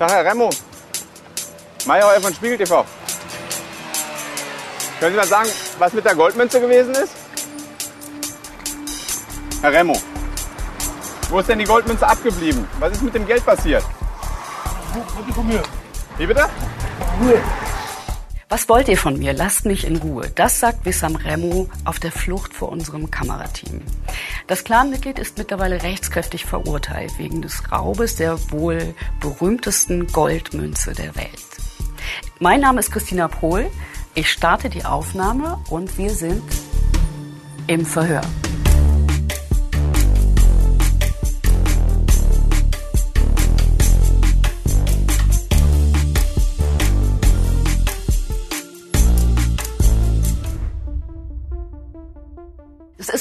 Tag, Herr Remo. Mayheuer von Spiegel TV. Können Sie mal sagen, was mit der Goldmünze gewesen ist? Herr Remo. Wo ist denn die Goldmünze abgeblieben? Was ist mit dem Geld passiert? Wie bitte? Was wollt ihr von mir? Lasst mich in Ruhe. Das sagt Wissam Remo auf der Flucht vor unserem Kamerateam. Das Clanmitglied ist mittlerweile rechtskräftig verurteilt wegen des Raubes der wohl berühmtesten Goldmünze der Welt. Mein Name ist Christina Pohl. Ich starte die Aufnahme und wir sind im Verhör.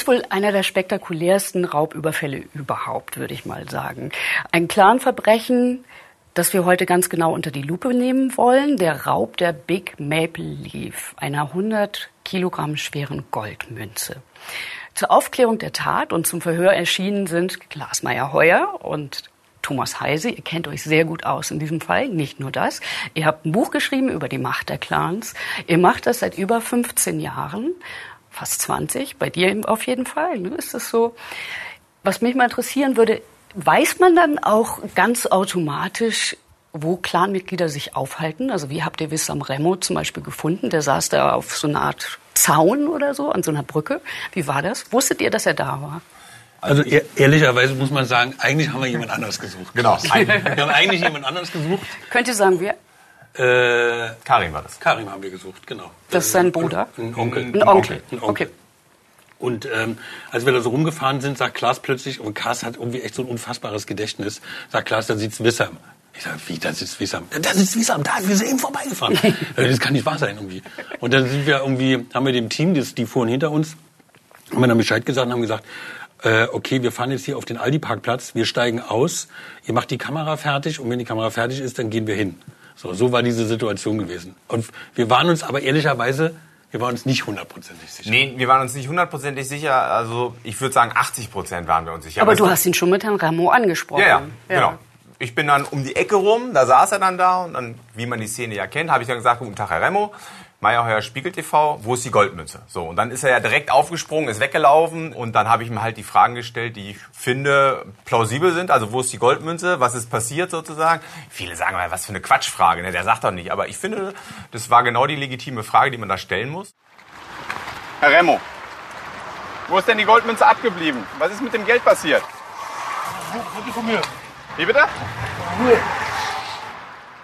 Wohl einer der spektakulärsten Raubüberfälle überhaupt, würde ich mal sagen. Ein Clanverbrechen, das wir heute ganz genau unter die Lupe nehmen wollen. Der Raub der Big Maple Leaf, einer 100 Kilogramm schweren Goldmünze. Zur Aufklärung der Tat und zum Verhör erschienen sind Klaas Meyer-Heuer und Thomas Heise. Ihr kennt euch sehr gut aus in diesem Fall. Nicht nur das. Ihr habt ein Buch geschrieben über die Macht der Clans. Ihr macht das seit über 15 Jahren fast 20, bei dir auf jeden Fall. Ne? Ist das so? Was mich mal interessieren würde, weiß man dann auch ganz automatisch, wo Clanmitglieder sich aufhalten? Also wie habt ihr Wissam Remo zum Beispiel gefunden? Der saß da auf so einer Art Zaun oder so, an so einer Brücke. Wie war das? Wusstet ihr, dass er da war? Also ehr- ehrlicherweise muss man sagen, eigentlich haben wir jemand anders gesucht. Genau. Wir haben eigentlich jemand anders gesucht. Könnt ihr sagen, wer? Äh, Karin war das. Karim haben wir gesucht, genau. Das ist sein Bruder? Ein Onkel. Ein Onkel. Ein Onkel. Okay. Und ähm, als wir da so rumgefahren sind, sagt Klaas plötzlich, und Klaas hat irgendwie echt so ein unfassbares Gedächtnis, sagt Klaas, da sitzt Wissam. Ich sage, wie, da sitzt Wissam? Da sitzt Wissam, da, wir sind eben vorbeigefahren. Das kann nicht wahr sein irgendwie. Und dann sind wir irgendwie, haben wir dem Team, das, die fuhren hinter uns, haben wir dann Bescheid gesagt und haben gesagt, äh, okay, wir fahren jetzt hier auf den Aldi-Parkplatz, wir steigen aus, ihr macht die Kamera fertig und wenn die Kamera fertig ist, dann gehen wir hin. So, so war diese Situation gewesen. Und wir waren uns aber ehrlicherweise, wir waren uns nicht hundertprozentig sicher. Nee, wir waren uns nicht hundertprozentig sicher. Also ich würde sagen, 80 Prozent waren wir uns sicher. Aber es du hast ihn schon mit Herrn Remo angesprochen. Ja, ja, genau. Ich bin dann um die Ecke rum, da saß er dann da und dann, wie man die Szene ja kennt, habe ich dann gesagt, guten Tag, Herr Remo. Meyerheuer Spiegel TV, wo ist die Goldmünze? So, und dann ist er ja direkt aufgesprungen, ist weggelaufen und dann habe ich ihm halt die Fragen gestellt, die ich finde plausibel sind. Also, wo ist die Goldmünze? Was ist passiert sozusagen? Viele sagen mal, was für eine Quatschfrage, ne? der sagt doch nicht. Aber ich finde, das war genau die legitime Frage, die man da stellen muss. Herr Remo. Wo ist denn die Goldmünze abgeblieben? Was ist mit dem Geld passiert? Wie bitte?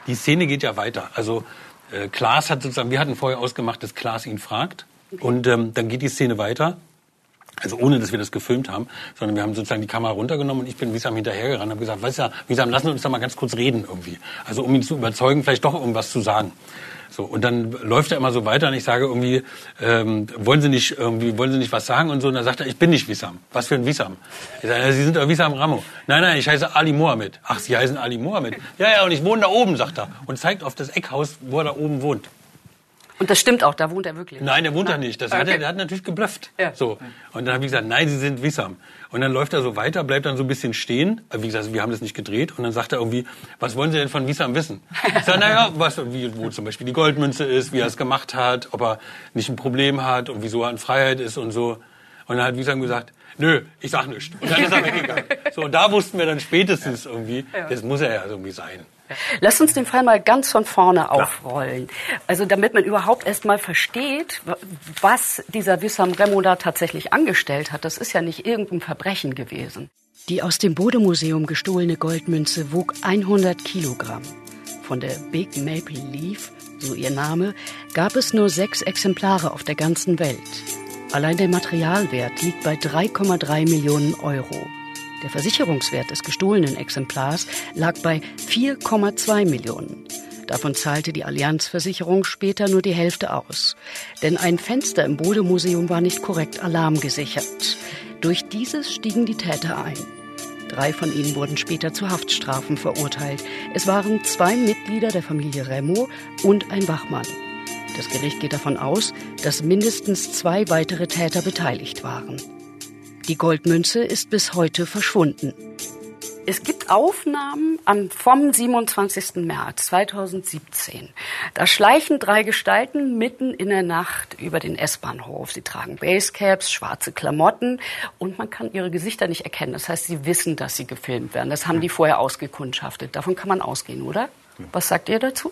Die Szene geht ja weiter. Also Klaas hat sozusagen, wir hatten vorher ausgemacht, dass Klaas ihn fragt. Und ähm, dann geht die Szene weiter. Also ohne, dass wir das gefilmt haben, sondern wir haben sozusagen die Kamera runtergenommen und ich bin Wisam hinterhergerannt und habe gesagt, weißt du, Wisam, lassen wir uns doch mal ganz kurz reden irgendwie. Also um ihn zu überzeugen, vielleicht doch irgendwas zu sagen. So, und dann läuft er immer so weiter und ich sage irgendwie, ähm, wollen Sie nicht irgendwie, wollen Sie nicht was sagen und so. Und dann sagt er, ich bin nicht Wisam. Was für ein Wisam? Ich sage, Sie sind doch Wisam Ramo. Nein, nein, ich heiße Ali Mohammed. Ach, Sie heißen Ali Mohammed? Ja, ja, und ich wohne da oben, sagt er. Und zeigt auf das Eckhaus, wo er da oben wohnt. Und das stimmt auch, da wohnt er wirklich. Nein, der wohnt da nicht. Das hat Okay. er, der hat natürlich geblufft. Ja. So. Und dann habe ich gesagt, nein, Sie sind Wissam. Und dann läuft er so weiter, bleibt dann so ein bisschen stehen. Wie gesagt, wir haben das nicht gedreht. Und dann sagt er irgendwie, was wollen Sie denn von Wissam wissen? Ich sage, naja, was, wie, wo zum Beispiel die Goldmünze ist, wie er es gemacht hat, ob er nicht ein Problem hat und wieso er in Freiheit ist und so. Und dann hat Wissam gesagt, nö, ich sag nichts. Und dann ist er weggegangen. So, und da wussten wir dann spätestens irgendwie, das muss er ja irgendwie sein. Lass uns den Fall mal ganz von vorne aufrollen. Also damit man überhaupt erst mal versteht, wa- was dieser Wissam Remo da tatsächlich angestellt hat. Das ist ja nicht irgendein Verbrechen gewesen. Die aus dem Bode-Museum gestohlene Goldmünze wog 100 Kilogramm. Von der Big Maple Leaf, so ihr Name, gab es nur sechs Exemplare auf der ganzen Welt. Allein der Materialwert liegt bei 3,3 Millionen Euro. Der Versicherungswert des gestohlenen Exemplars lag bei 4,2 Millionen. Davon zahlte die Allianzversicherung später nur die Hälfte aus. Denn ein Fenster im Bode-Museum war nicht korrekt alarmgesichert. Durch dieses stiegen die Täter ein. Drei von ihnen wurden später zu Haftstrafen verurteilt. Es waren zwei Mitglieder der Familie Remo und ein Wachmann. Das Gericht geht davon aus, dass mindestens zwei weitere Täter beteiligt waren. Die Goldmünze ist bis heute verschwunden. Es gibt Aufnahmen am, vom 27. März 2017. Da schleichen drei Gestalten mitten in der Nacht über den S-Bahnhof. Sie tragen Basecaps, schwarze Klamotten und man kann ihre Gesichter nicht erkennen. Das heißt, sie wissen, dass sie gefilmt werden. Das haben die vorher ausgekundschaftet. Davon kann man ausgehen, oder? Was sagt ihr dazu?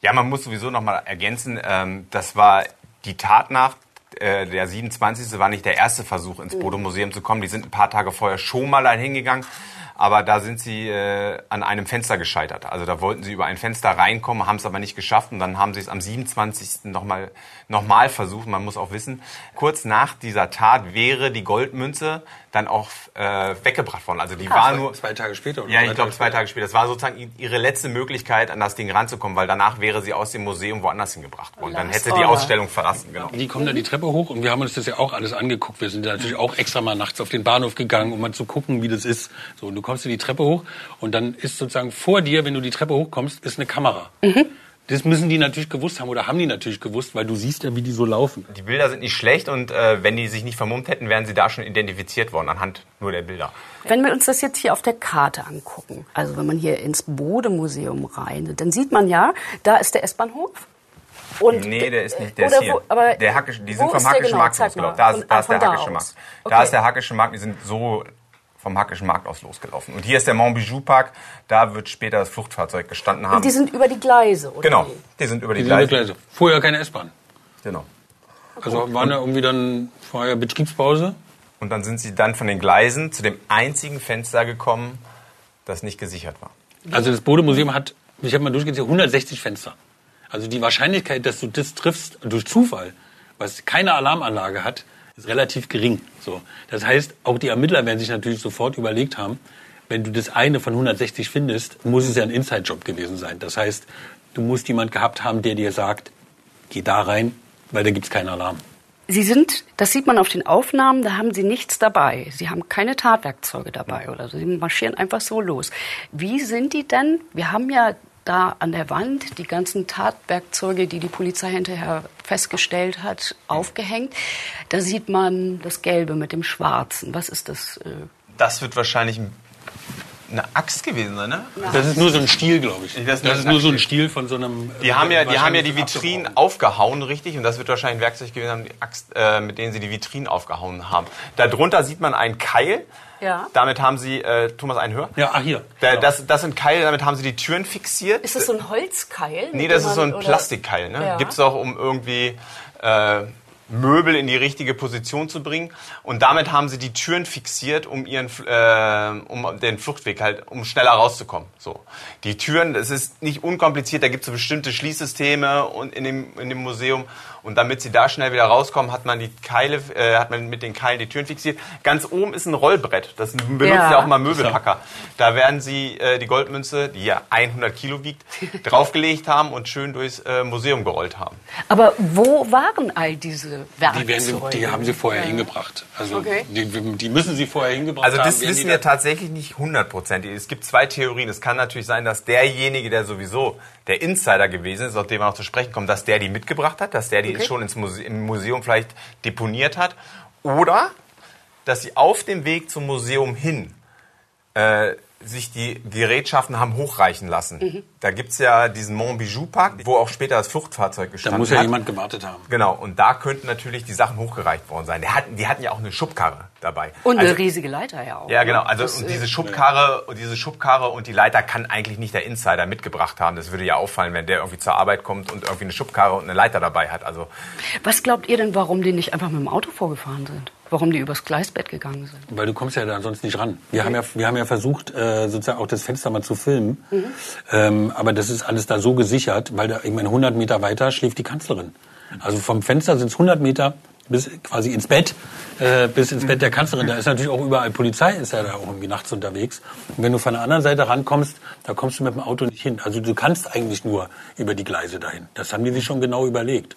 Ja, man muss sowieso noch mal ergänzen, ähm, das war die Tatnacht äh, der 27. war nicht der erste Versuch, ins Bodo-Museum zu kommen. Die sind ein paar Tage vorher schon mal dahin gegangen. Aber da sind sie äh, an einem Fenster gescheitert. Also da wollten sie über ein Fenster reinkommen, haben es aber nicht geschafft. Und dann haben sie es am 27. nochmal noch mal versucht. Man muss auch wissen, kurz nach dieser Tat wäre die Goldmünze dann auch äh, weggebracht worden. Also die war nur... Zwei Tage später? Oder Ja, ich glaube zwei Tage später. Das war sozusagen ihre letzte Möglichkeit, an das Ding ranzukommen, weil danach wäre sie aus dem Museum woanders hingebracht worden. Dann hätte die Ausstellung verlassen. Genau. Die kommen da die Treppe hoch und wir haben uns das ja auch alles angeguckt. Wir sind natürlich auch extra mal nachts auf den Bahnhof gegangen, um mal zu gucken, wie das ist. So, du kommst in die Treppe hoch und dann ist sozusagen vor dir, wenn du die Treppe hochkommst, ist eine Kamera. Das müssen die natürlich gewusst haben oder haben die natürlich gewusst, weil du siehst ja, wie die so laufen. Die Bilder sind nicht schlecht und äh, wenn die sich nicht vermummt hätten, wären sie da schon identifiziert worden anhand nur der Bilder. Wenn wir uns das jetzt hier auf der Karte angucken, also wenn man hier ins Bode-Museum rein, dann sieht man ja, da ist der S-Bahnhof. Und Nee, der ist nicht, der ist hier. wo- aber der Hackisch, die sind vom Hackischen genau? Markt losgelaufen. Da, ist- da ist der Hackische aus. Markt. Okay. Da ist der Hackische Markt, die sind so vom Hackischen Markt aus losgelaufen. Und hier ist der Montbijou Park, da wird später das Fluchtfahrzeug gestanden haben. Und die sind über die Gleise, oder? genau, die sind über die Die Gleise. Gleise. Vorher keine S-Bahn. Genau. Also waren da irgendwie dann vorher Betriebspause. Und dann sind sie dann von den Gleisen zu dem einzigen Fenster gekommen, das nicht gesichert war. Also das Bode-Museum hat, ich habe mal durchgezählt, 160 Fenster. Also die Wahrscheinlichkeit, dass du das triffst durch Zufall, was keine Alarmanlage hat, ist relativ gering. So, das heißt, auch die Ermittler werden sich natürlich sofort überlegt haben, wenn du das eine von 160 findest, muss es ja ein Inside-Job gewesen sein. Das heißt, du musst jemand gehabt haben, der dir sagt, geh da rein, weil da gibt's keinen Alarm. Sie sind, das sieht man auf den Aufnahmen, da haben Sie nichts dabei. Sie haben keine Tatwerkzeuge dabei oder so. Sie marschieren einfach so los. Wie sind die denn? Wir haben ja da an der Wand die ganzen Tatwerkzeuge, die die Polizei hinterher festgestellt hat, aufgehängt. Da sieht man das Gelbe mit dem Schwarzen. Was ist das? äh, Das wird wahrscheinlich ein- eine Axt gewesen sein, ne? Das ist nur so ein Stiel, glaube ich. Das Das ist nur so ein Stiel. Von so einem. Die haben ja, die haben ja die Vitrinen aufgehauen, richtig? Und das wird wahrscheinlich ein Werkzeug gewesen haben, die Axt, äh, mit denen sie die Vitrinen aufgehauen haben. Darunter sieht man einen Keil. Ja. Damit haben sie, äh, Thomas, einen Hör? Ja, ach hier. Da, Genau. das, das sind Keile, damit haben sie die Türen fixiert. Ist das so ein Holzkeil? Nee, das ist so ein oder- Plastikkeil. Ne? Ja. Gibt es auch, um irgendwie äh, Möbel in die richtige Position zu bringen. Und damit haben sie die Türen fixiert, um ihren, äh, um den Fluchtweg halt, um schneller rauszukommen. So. Die Türen, das ist nicht unkompliziert, da gibt es so bestimmte Schließsysteme und in dem, in dem Museum. Und damit sie da schnell wieder rauskommen, hat man die Keile, äh, hat man mit den Keilen die Türen fixiert. Ganz oben ist ein Rollbrett. Das benutzen Ja. ja auch mal Möbelpacker. Da werden sie äh, die Goldmünze, die ja 100 Kilo wiegt, draufgelegt haben und schön durchs äh, Museum gerollt haben. Aber wo waren all diese Werkzeuge? Die, werden sie, die haben sie vorher hingebracht. Also Okay. die, die müssen sie vorher hingebracht Also haben. das Werden die wissen wir tatsächlich nicht hundertprozentig. Es gibt zwei Theorien. Es kann natürlich sein, dass derjenige, der sowieso der Insider gewesen ist, auf den wir noch zu sprechen kommen, dass der die mitgebracht hat, dass der die schon ins Muse im Museum vielleicht deponiert hat. Oder dass sie auf dem Weg zum Museum hin äh, sich die Gerätschaften haben hochreichen lassen. Mhm. Da gibt's ja diesen Montbijou Park, wo auch später das Fluchtfahrzeug Da gestanden muss ja hat. jemand gewartet haben. Genau, und da könnten natürlich die Sachen hochgereicht worden sein. Die hatten, die hatten ja auch eine Schubkarre dabei. Und eine Also- riesige Leiter ja auch. ja, ne? genau. Also Das, und äh, diese Schubkarre und diese Schubkarre und die Leiter kann eigentlich nicht der Insider mitgebracht haben. Das würde ja auffallen, wenn der irgendwie zur Arbeit kommt und irgendwie eine Schubkarre und eine Leiter dabei hat. Also Was glaubt ihr denn, warum die nicht einfach mit dem Auto vorgefahren sind? Warum die übers Gleisbett gegangen sind? Weil du kommst ja da sonst nicht ran. Wir haben ja, wir haben ja versucht, äh, sozusagen auch das Fenster mal zu filmen. Ähm, aber das ist alles da so gesichert, weil da, ich meine, 100 Meter weiter schläft die Kanzlerin. Also vom Fenster sind es 100 Meter bis quasi ins Bett, äh, bis ins Bett der Kanzlerin. Da ist natürlich auch überall Polizei, ist ja da auch irgendwie nachts unterwegs. Und wenn du von der anderen Seite rankommst, da kommst du mit dem Auto nicht hin. Also du kannst eigentlich nur über die Gleise dahin. Das haben die sich schon genau überlegt.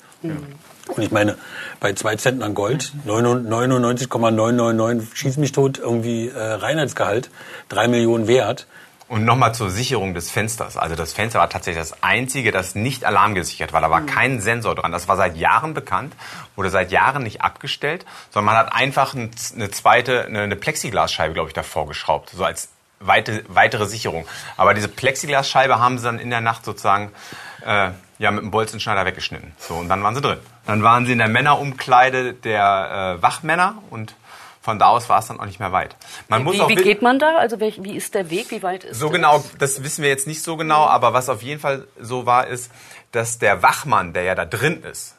Und ich meine, bei zwei Zentnern Gold, 99,999 schieß mich tot, irgendwie äh, Reinheitsgehalt, drei Millionen wert. und nochmal zur Sicherung des Fensters. Also das Fenster war tatsächlich das einzige, das nicht alarmgesichert war. Da war kein Sensor dran. Das war seit Jahren bekannt, wurde seit Jahren nicht abgestellt, sondern man hat einfach ein- eine zweite, eine eine Plexiglasscheibe, glaube ich, davor geschraubt, so als weite, weitere Sicherung. Aber diese Plexiglasscheibe haben sie dann in der Nacht sozusagen äh, ja, mit dem Bolzenschneider weggeschnitten. So, und dann waren sie drin. Dann waren sie in der Männerumkleide der äh, Wachmänner und von da aus war es dann auch nicht mehr weit. Man muss wie, auch wie geht man da? Also wie, wie ist der Weg? Wie weit ist So das? genau, das wissen wir jetzt nicht so genau, aber was auf jeden Fall so war, ist, dass der Wachmann, der ja da drin ist,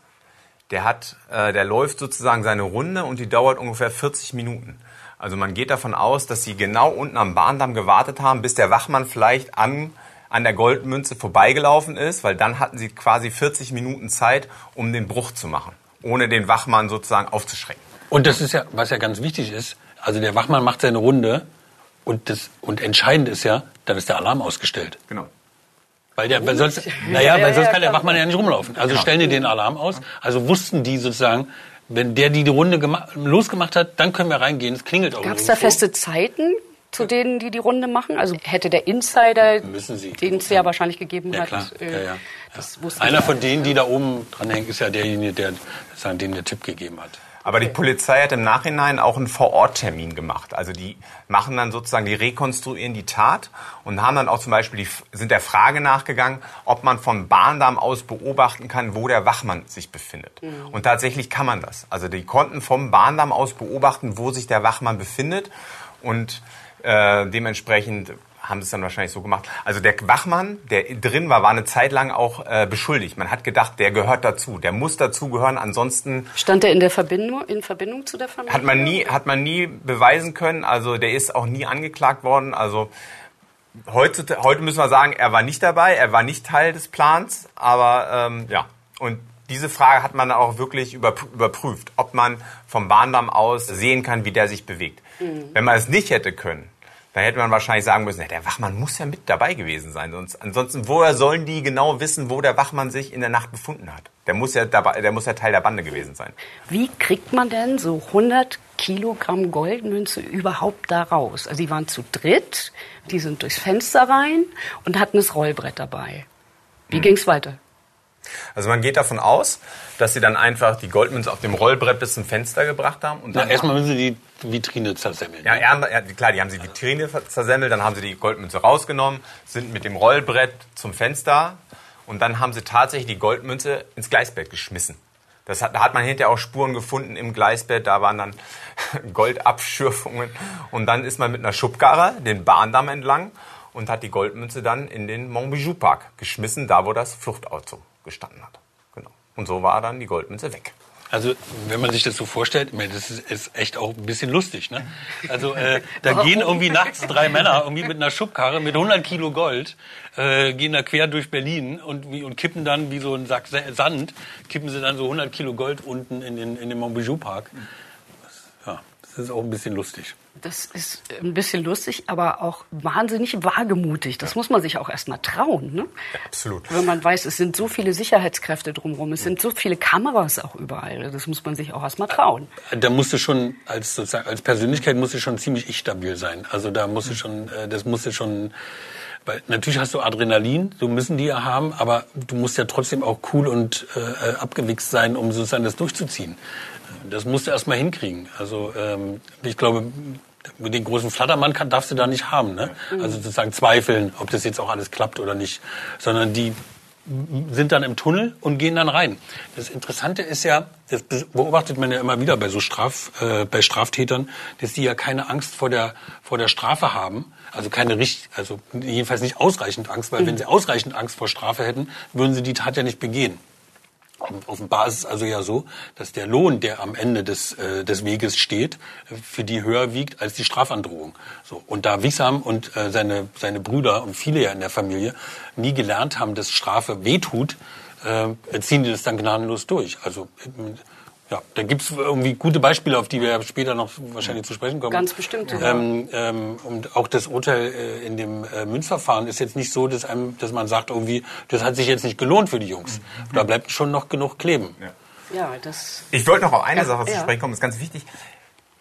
der hat, äh, der läuft sozusagen seine Runde und die dauert ungefähr 40 Minuten. Also man geht davon aus, dass sie genau unten am Bahndamm gewartet haben, bis der Wachmann vielleicht an, an der Goldmünze vorbeigelaufen ist, weil dann hatten sie quasi 40 Minuten Zeit, um den Bruch zu machen, ohne den Wachmann sozusagen aufzuschrecken. Und das ist ja, was ja ganz wichtig ist, also der Wachmann macht seine Runde und, das, und entscheidend ist ja, dann ist der Alarm ausgestellt. Genau. Weil der, weil sonst, naja, weil sonst kann der Wachmann ja nicht rumlaufen. Also genau. stellen die den Alarm aus. Also wussten die sozusagen, wenn der die, die Runde losgemacht hat, dann können wir reingehen. Es klingelt auch Gab es da feste Zeiten, zu denen, die die Runde machen? Also hätte der Insider, den es ja wahrscheinlich gegeben ja, hat, klar. Äh, ja, ja. Das Einer von denen, die da oben dran hängen, ist ja derjenige, der sozusagen denen der Tipp gegeben hat. Aber die Polizei hat im Nachhinein auch einen Vororttermin gemacht. Also die machen dann sozusagen, die rekonstruieren die Tat und haben dann auch zum Beispiel, die, sind der Frage nachgegangen, ob man vom Bahndamm aus beobachten kann, wo der Wachmann sich befindet. Mhm. Und tatsächlich kann man das. Also die konnten vom Bahndamm aus beobachten, wo sich der Wachmann befindet und äh, dementsprechend haben sie es dann wahrscheinlich so gemacht. Also der Wachmann, der drin war, war eine Zeit lang auch äh, beschuldigt. Man hat gedacht, der gehört dazu, der muss dazugehören, ansonsten... Stand er in der Verbindung, in Verbindung zu der Familie? Hat man nie, hat man nie beweisen können, also der ist auch nie angeklagt worden, also... Heute, heute müssen wir sagen, er war nicht dabei, er war nicht Teil des Plans, aber ähm, ja. Und diese Frage hat man auch wirklich überprüft, ob man vom Bahndamm aus sehen kann, wie der sich bewegt. Mhm. Wenn man es nicht hätte können, da hätte man wahrscheinlich sagen müssen, der Wachmann muss ja mit dabei gewesen sein. Sonst, ansonsten, woher sollen die genau wissen, wo der Wachmann sich in der Nacht befunden hat? Der muss ja, dabei, der muss ja Teil der Bande gewesen sein. Wie kriegt man denn so 100 Kilogramm Goldmünze überhaupt da raus? Also die waren zu dritt, die sind durchs Fenster rein und hatten das Rollbrett dabei. Wie hm. ging's weiter? Also man geht davon aus, dass sie dann einfach die Goldmünze auf dem Rollbrett bis zum Fenster gebracht haben. Und dann ja, erstmal müssen sie die Vitrine zersemmeln. Ja, ja, klar, die haben die Vitrine zersemmelt, dann haben sie die Goldmünze rausgenommen, sind mit dem Rollbrett zum Fenster und dann haben sie tatsächlich die Goldmünze ins Gleisbett geschmissen. Das hat, da hat man hinterher auch Spuren gefunden im Gleisbett, da waren dann Goldabschürfungen. Und dann ist man mit einer Schubkarre den Bahndamm entlang und hat die Goldmünze dann in den Montbijou Park geschmissen, da wo das Fluchtauto gestanden hat. Genau. Und so war dann die Goldmünze weg. Also wenn man sich das so vorstellt, ich meine, das ist, ist echt auch ein bisschen lustig. Ne? Also äh, da gehen irgendwie nachts drei Männer irgendwie mit einer Schubkarre mit 100 Kilo Gold, äh, gehen da quer durch Berlin und, und kippen dann wie so ein Sack Sand, kippen sie dann so 100 Kilo Gold unten in den, in den Montbijou Park. Ja, das ist auch ein bisschen lustig. Das ist ein bisschen lustig, aber auch wahnsinnig wagemutig. Das ja. muss man sich auch erst mal trauen. Ne? Ja, absolut. Wenn man weiß, es sind so viele Sicherheitskräfte drumherum, es sind so viele Kameras auch überall. Das muss man sich auch erst mal trauen. Da musst du schon als sozusagen als Persönlichkeit musst du schon ziemlich ich stabil sein. Also da musst du schon, äh, das musst du schon weil natürlich hast du Adrenalin, so müssen die ja haben, aber du musst ja trotzdem auch cool und äh, abgewichst sein, um sozusagen das durchzuziehen. Das musst du erst mal hinkriegen. Also ähm, ich glaube, den großen Flattermann kann, darfst du da nicht haben. Ne? Also sozusagen zweifeln, ob das jetzt auch alles klappt oder nicht. Sondern die sind dann im Tunnel und gehen dann rein. Das Interessante ist ja, das beobachtet man ja immer wieder bei so Straf, äh, bei Straftätern, dass die ja keine Angst vor der vor der Strafe haben, also keine richtig, also jedenfalls nicht ausreichend Angst, weil mhm. wenn sie ausreichend Angst vor Strafe hätten, würden sie die Tat ja nicht begehen. Offenbar ist es also ja so, dass der Lohn, der am Ende des, äh, des Weges steht, für die höher wiegt als die Strafandrohung. So. Und da Wissam und äh, seine, seine Brüder und viele ja in der Familie nie gelernt haben, dass Strafe wehtut, äh, ziehen die das dann gnadenlos durch. Also ja, da gibt's irgendwie gute Beispiele, auf die wir später noch wahrscheinlich zu sprechen kommen. Ganz bestimmt. Ja. Ähm, ähm, und auch das Urteil äh, in dem äh, Münzverfahren ist jetzt nicht so, dass, einem, dass man sagt, irgendwie, das hat sich jetzt nicht gelohnt für die Jungs. Mhm. Da bleibt schon noch genug kleben. Ja, ja das. Ich wollte noch auf eine Sache zu sprechen kommen, das ist ganz wichtig.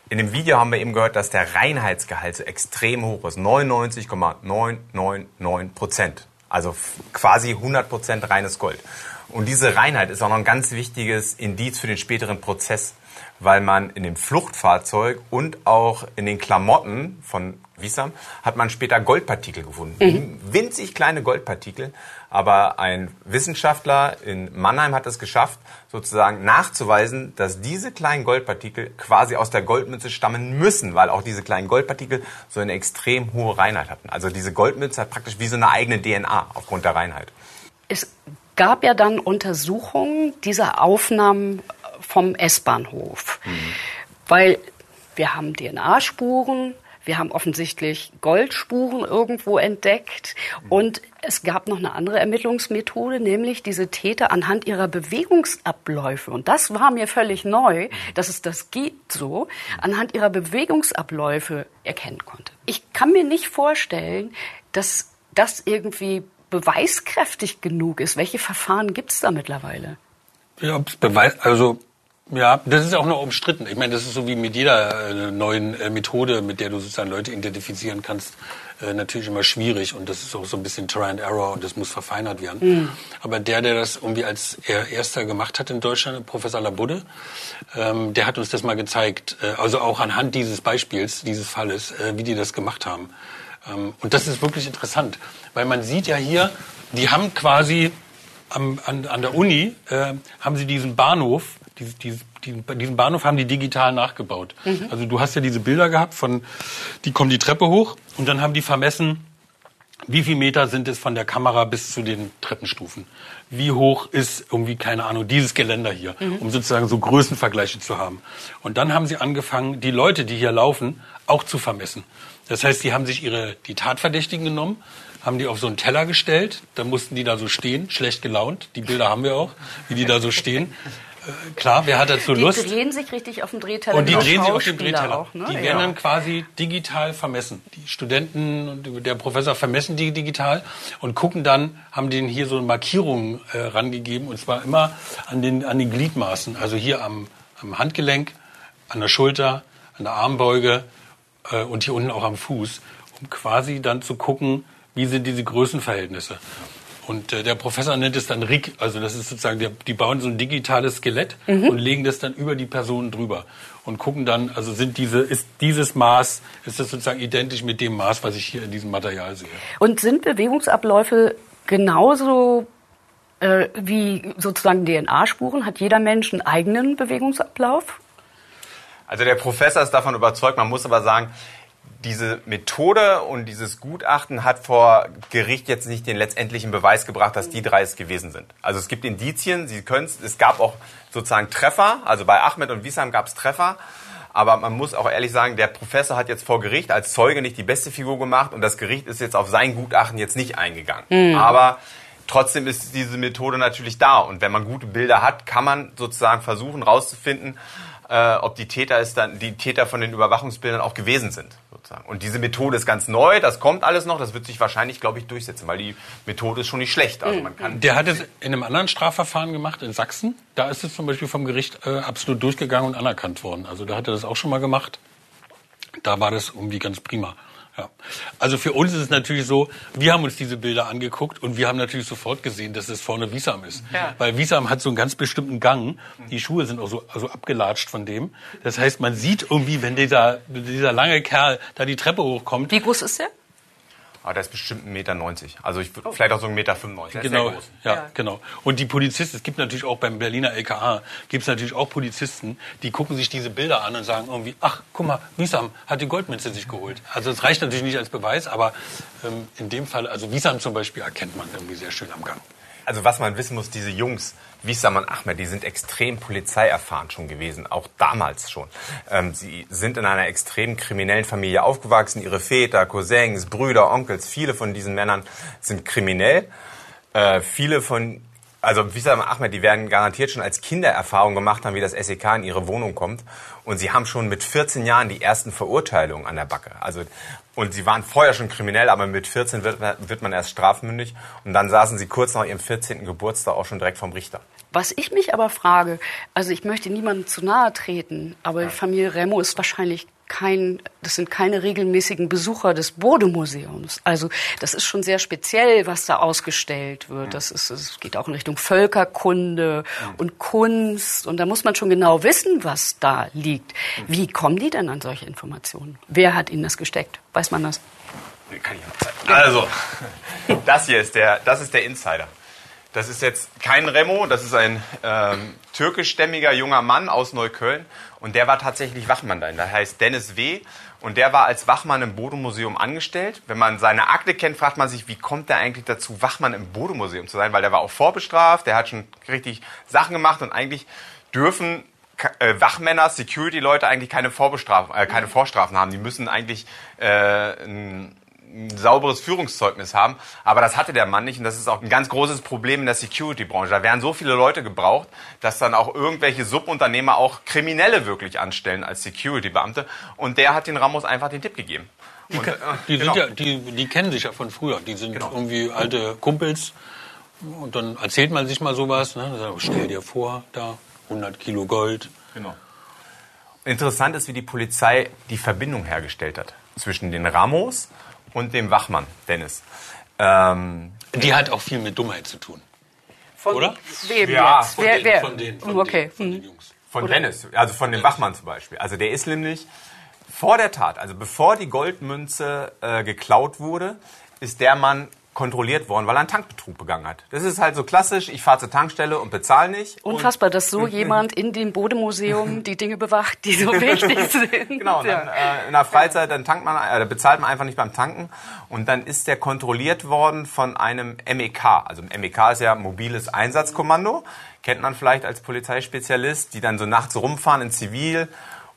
In dem Video haben wir eben gehört, dass der Reinheitsgehalt so extrem hoch ist. 99,999 Prozent. Also quasi 100 Prozent reines Gold. Und diese Reinheit ist auch noch ein ganz wichtiges Indiz für den späteren Prozess. weil man in dem Fluchtfahrzeug und auch in den Klamotten von Wiesam hat man später Goldpartikel gefunden. Mhm. Winzig kleine Goldpartikel. Aber ein Wissenschaftler in Mannheim hat es geschafft, sozusagen nachzuweisen, dass diese kleinen Goldpartikel quasi aus der Goldmünze stammen müssen, weil auch diese kleinen Goldpartikel so eine extrem hohe Reinheit hatten. Also diese Goldmünze hat praktisch wie so eine eigene DNA aufgrund der Reinheit. Es gab ja dann Untersuchungen dieser Aufnahmen vom S-Bahnhof, mhm. weil wir haben DNA-Spuren, wir haben offensichtlich Goldspuren irgendwo entdeckt und es gab noch eine andere Ermittlungsmethode, nämlich diese Täter anhand ihrer Bewegungsabläufe. Und das war mir völlig neu, dass es das gibt so, anhand ihrer Bewegungsabläufe erkennen konnte. Ich kann mir nicht vorstellen, dass das irgendwie beweiskräftig genug ist. Welche Verfahren gibt es da mittlerweile? Ja, Beweis, also ja, das ist auch noch umstritten. Ich meine, das ist so wie mit jeder äh, neuen äh, Methode, mit der du sozusagen Leute identifizieren kannst, äh, natürlich immer schwierig. Und das ist auch so ein bisschen Try and Error und das muss verfeinert werden. Mhm. Aber der, der das irgendwie als er erster gemacht hat in Deutschland, Professor Labudde, ähm, der hat uns das mal gezeigt. Äh, also auch anhand dieses Beispiels, dieses Falles, äh, wie die das gemacht haben. Ähm, und das ist wirklich interessant, weil man sieht ja hier, die haben quasi am, an, an der Uni, äh, haben sie diesen Bahnhof dieses, dieses, diesen Bahnhof haben die digital nachgebaut. Mhm. Also du hast ja diese Bilder gehabt von, die kommen die Treppe hoch und dann haben die vermessen, wie viel Meter sind es von der Kamera bis zu den Treppenstufen? Wie hoch ist irgendwie, keine Ahnung, dieses Geländer hier, mhm. um sozusagen so Größenvergleiche zu haben. Und dann haben sie angefangen, die Leute, die hier laufen, auch zu vermessen. Das heißt, sie haben sich ihre, die Tatverdächtigen genommen, haben die auf so einen Teller gestellt, dann mussten die da so stehen, schlecht gelaunt. Die Bilder haben wir auch, wie die da so stehen klar, wer hat dazu Lust? Die drehen sich richtig auf dem Drehteller. Und die drehen sich auf dem Drehteller. Auch, ne? Die werden ja. dann quasi digital vermessen. Die Studenten und der Professor vermessen die digital und gucken dann, haben denen hier so Markierungen äh, rangegeben und zwar immer an den, an den Gliedmaßen. Also hier am, am Handgelenk, an der Schulter, an der Armbeuge äh, und hier unten auch am Fuß, um quasi dann zu gucken, wie sind diese Größenverhältnisse. Und äh, der Professor nennt es dann RIG, also das ist sozusagen, der, die bauen so ein digitales Skelett mhm. und legen das dann über die Personen drüber und gucken dann, also sind diese, ist dieses Maß, ist das sozusagen identisch mit dem Maß, was ich hier in diesem Material sehe. Und sind Bewegungsabläufe genauso äh, wie sozusagen DNA-Spuren? Hat jeder Mensch einen eigenen Bewegungsablauf? Also der Professor ist davon überzeugt, man muss aber sagen, diese Methode und dieses Gutachten hat vor Gericht jetzt nicht den letztendlichen Beweis gebracht, dass die drei es gewesen sind. Also es gibt Indizien, sie können es, gab auch sozusagen Treffer, also bei Ahmed und Wissam gab es Treffer, aber man muss auch ehrlich sagen, der Professor hat jetzt vor Gericht als Zeuge nicht die beste Figur gemacht und das Gericht ist jetzt auf sein Gutachten jetzt nicht eingegangen. Mhm. Aber trotzdem ist diese Methode natürlich da und wenn man gute Bilder hat, kann man sozusagen versuchen rauszufinden, äh, ob die Täter es dann die Täter von den Überwachungsbildern auch gewesen sind sozusagen. Und diese Methode ist ganz neu, das kommt alles noch, das wird sich wahrscheinlich, glaube ich, durchsetzen, weil die Methode ist schon nicht schlecht. Also man kann Der hat es in einem anderen Strafverfahren gemacht in Sachsen. Da ist es zum Beispiel vom Gericht äh, absolut durchgegangen und anerkannt worden. Also da hat er das auch schon mal gemacht. Da war das irgendwie ganz prima. Ja. Also für uns ist es natürlich so, wir haben uns diese Bilder angeguckt und wir haben natürlich sofort gesehen, dass es vorne Wiesam ist. Ja. Weil Wiesam hat so einen ganz bestimmten Gang. Die Schuhe sind auch so also abgelatscht von dem. Das heißt, man sieht irgendwie, wenn dieser, dieser lange Kerl da die Treppe hochkommt. Wie groß ist der? Aber der ist bestimmt 1,90 Meter. Also ich, oh. vielleicht auch so 1,95 Meter. Genau, ja, ja, genau. Und die Polizisten, es gibt natürlich auch beim Berliner LKA, gibt es natürlich auch Polizisten, die gucken sich diese Bilder an und sagen irgendwie, ach, guck mal, Wiesam hat die Goldmünze sich geholt. Also es reicht natürlich nicht als Beweis, aber ähm, in dem Fall, also Wiesam zum Beispiel erkennt man irgendwie sehr schön am Gang. Also was man wissen muss, diese Jungs, Wissam und Ahmed, die sind extrem polizeierfahren schon gewesen, auch damals schon. Ähm, sie sind in einer extrem kriminellen Familie aufgewachsen. Ihre Väter, Cousins, Brüder, Onkels, viele von diesen Männern sind kriminell. Äh, viele von also Wissam und Ahmed, die werden garantiert schon als Kinder Erfahrung gemacht haben, wie das SEK in ihre Wohnung kommt. Und sie haben schon mit 14 Jahren die ersten Verurteilungen an der Backe. Also, und sie waren vorher schon kriminell, aber mit 14 wird, wird man erst strafmündig. Und dann saßen sie kurz nach ihrem 14. Geburtstag auch schon direkt vom Richter. Was ich mich aber frage, also ich möchte niemandem zu nahe treten, aber die Familie Remo ist wahrscheinlich kein, das sind keine regelmäßigen Besucher des Bode-Museums. Also das ist schon sehr speziell, was da ausgestellt wird. Das ist, es geht auch in Richtung Völkerkunde und Kunst. Und da muss man schon genau wissen, was da liegt. Wie kommen die denn an solche Informationen? Wer hat ihnen das gesteckt? Weiß man das? Kann ich noch zeigen. Also, das hier ist der, das ist der Insider. Das ist jetzt kein Remo, das ist ein ähm, türkischstämmiger junger Mann aus Neukölln und der war tatsächlich Wachmann da. Der heißt Dennis W. und der war als Wachmann im Bodo-Museum angestellt. Wenn man seine Akte kennt, fragt man sich, wie kommt der eigentlich dazu, Wachmann im Bodo-Museum zu sein, weil der war auch vorbestraft, der hat schon richtig Sachen gemacht und eigentlich dürfen äh, Wachmänner, Security-Leute eigentlich keine, Vorbestrafen, äh, keine Vorstrafen haben. Die müssen eigentlich äh, ein, ein sauberes Führungszeugnis haben. Aber das hatte der Mann nicht und das ist auch ein ganz großes Problem in der Security-Branche. Da werden so viele Leute gebraucht, dass dann auch irgendwelche Subunternehmer auch Kriminelle wirklich anstellen als Security-Beamte. Und der hat den Ramos einfach den Tipp gegeben. Und, äh, Die, genau. ja, die, die kennen sich ja von früher. Die sind Genau. irgendwie alte Kumpels. Und dann erzählt man sich mal sowas. Ne? Sagt man, Stell dir vor, da 100 Kilo Gold. Genau. Interessant ist, wie die Polizei die Verbindung hergestellt hat zwischen den Ramos und dem Wachmann, Dennis. Ähm, Die hat auch viel mit Dummheit zu tun. Von Oder? wem Ja, jetzt? Von wer, den, wer? Von den, von okay. den, von hm. den Jungs. Von Dennis, also von dem Wachmann zum Beispiel. Also der ist nämlich vor der Tat, also bevor die Goldmünze äh, geklaut wurde, ist der Mann kontrolliert worden, weil er einen Tankbetrug begangen hat. Das ist halt so klassisch, ich fahre zur Tankstelle und bezahle nicht. Unfassbar, dass so jemand in dem Bodemuseum die Dinge bewacht, die so wichtig sind. Genau, und dann äh, in der Freizeit dann tankt man, äh, bezahlt man einfach nicht beim Tanken und dann ist der kontrolliert worden von einem MEK. Also MEK ist ja mobiles Einsatzkommando, kennt man vielleicht als Polizeispezialist, die dann so nachts rumfahren in Zivil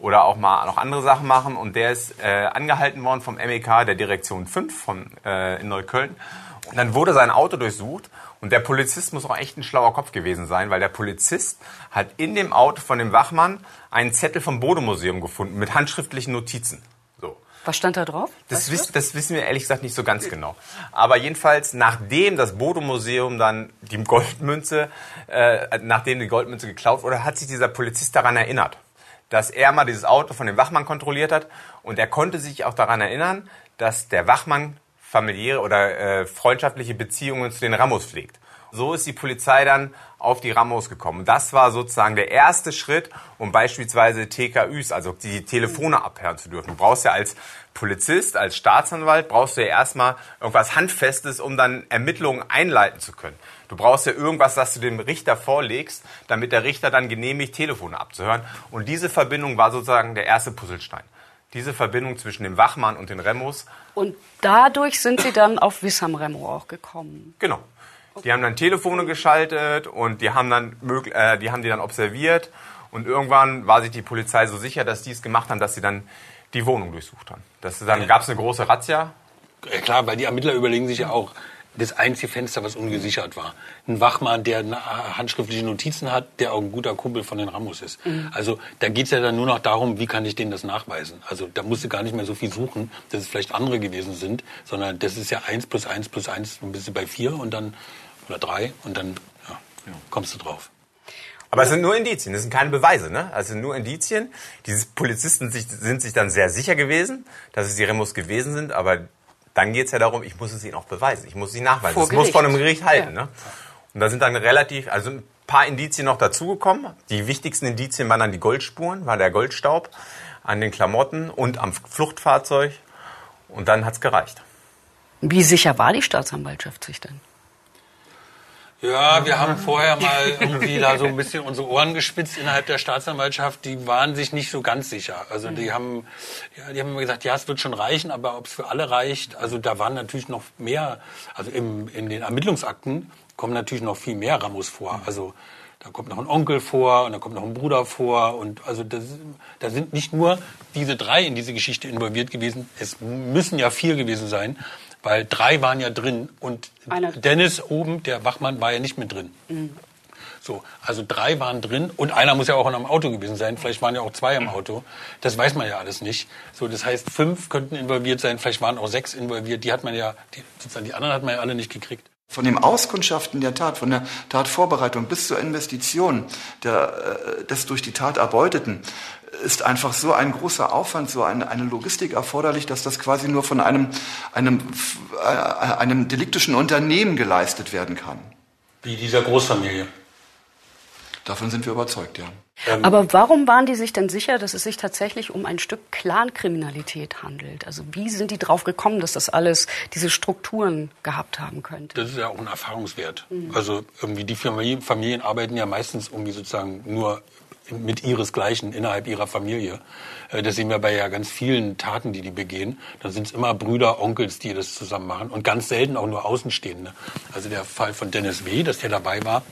oder auch mal noch andere Sachen machen und der ist äh, angehalten worden vom MEK der Direktion 5 von, äh, in Neukölln und dann wurde sein Auto durchsucht und der Polizist muss auch echt ein schlauer Kopf gewesen sein, weil der Polizist hat in dem Auto von dem Wachmann einen Zettel vom Bodemuseum gefunden mit handschriftlichen Notizen. So. Was stand da drauf? Das, wiss, das wissen wir ehrlich gesagt nicht so ganz genau. Aber jedenfalls, nachdem das Bodo-Museum dann die Goldmünze, äh, nachdem die Goldmünze geklaut wurde, hat sich dieser Polizist daran erinnert, dass er mal dieses Auto von dem Wachmann kontrolliert hat. Und er konnte sich auch daran erinnern, dass der Wachmann familiäre oder äh, freundschaftliche Beziehungen zu den Ramos pflegt. So ist die Polizei dann auf die Ramos gekommen. Das war sozusagen der erste Schritt, um beispielsweise TKÜs, also die Telefone abhören zu dürfen. Du brauchst ja als Polizist, als Staatsanwalt, brauchst du ja erstmal irgendwas Handfestes, um dann Ermittlungen einleiten zu können. Du brauchst ja irgendwas, das du dem Richter vorlegst, damit der Richter dann genehmigt, Telefone abzuhören. Und diese Verbindung war sozusagen der erste Puzzlestein. Diese Verbindung zwischen dem Wachmann und den Remos Und dadurch sind Sie dann auf Wissam Remo auch gekommen. Genau. Die haben dann Telefone geschaltet und die haben dann äh, die haben die dann observiert und irgendwann war sich die Polizei so sicher, dass die es gemacht haben, dass sie dann die Wohnung durchsucht haben. Das, dann gab es eine große Razzia. Ja, klar, weil die Ermittler überlegen sich ja auch, das einzige Fenster, was ungesichert war. Ein Wachmann, der handschriftliche Notizen hat, der auch ein guter Kumpel von den Ramos ist. Also da geht's ja dann nur noch darum, wie kann ich denen das nachweisen. Also da musst du gar nicht mehr so viel suchen, dass es vielleicht andere gewesen sind, sondern das ist ja eins plus eins plus eins, dann bist du bei vier und dann, oder drei und dann ja, kommst du drauf. Aber es sind nur Indizien, das sind keine Beweise. Ne? Also es sind nur Indizien. Diese Polizisten sich, sind sich dann sehr sicher gewesen, dass es die Remos gewesen sind, aber dann geht's ja darum, ich muss es ihnen auch beweisen, ich muss es ihnen nachweisen. Vor Das muss von einem Gericht halten. Ja. Ne? Und da sind dann relativ, also ein paar Indizien noch dazugekommen. Die wichtigsten Indizien waren dann die Goldspuren, war der Goldstaub an den Klamotten und am Fluchtfahrzeug. Und dann hat's gereicht. Wie sicher war die Staatsanwaltschaft sich denn? Ja, wir haben vorher mal irgendwie da so ein bisschen unsere Ohren gespitzt innerhalb der Staatsanwaltschaft. Die waren sich nicht so ganz sicher. Also die haben, ja, die haben immer gesagt, ja, es wird schon reichen, aber ob es für alle reicht, also da waren natürlich noch mehr, also im, in den Ermittlungsakten kommen natürlich noch viel mehr Ramos vor. Also da kommt noch ein Onkel vor und da kommt noch ein Bruder vor und also das, da sind nicht nur diese drei in diese Geschichte involviert gewesen. Es müssen ja vier gewesen sein, weil drei waren ja drin und Einer- Dennis oben, der Wachmann, war ja nicht mit drin. So, also drei waren drin und einer muss ja auch in einem Auto gewesen sein. Vielleicht waren ja auch zwei im Auto. Das weiß man ja alles nicht. So, das heißt, fünf könnten involviert sein. Vielleicht waren auch sechs involviert. Die hat man ja, die, sozusagen die anderen hat man ja alle nicht gekriegt. Von dem Auskundschaften der Tat, von der Tatvorbereitung bis zur Investition der, äh, des durch die Tat Erbeuteten, ist einfach so ein großer Aufwand, so eine, eine Logistik erforderlich, dass das quasi nur von einem, einem, äh, einem deliktischen Unternehmen geleistet werden kann. Wie dieser Großfamilie. Davon sind wir überzeugt, ja. Aber warum waren die sich denn sicher, dass es sich tatsächlich um ein Stück Clankriminalität handelt? Also wie sind die drauf gekommen, dass das alles diese Strukturen gehabt haben könnte? Das ist ja auch ein Erfahrungswert. Also irgendwie die Familien, Familien arbeiten ja meistens irgendwie sozusagen nur mit ihresgleichen innerhalb ihrer Familie. Äh, Das sehen wir bei ja ganz vielen Taten, die die begehen. Da sind es immer Brüder, Onkels, die das zusammen machen und ganz selten auch nur Außenstehende. Also der Fall von Dennis W., dass der dabei war,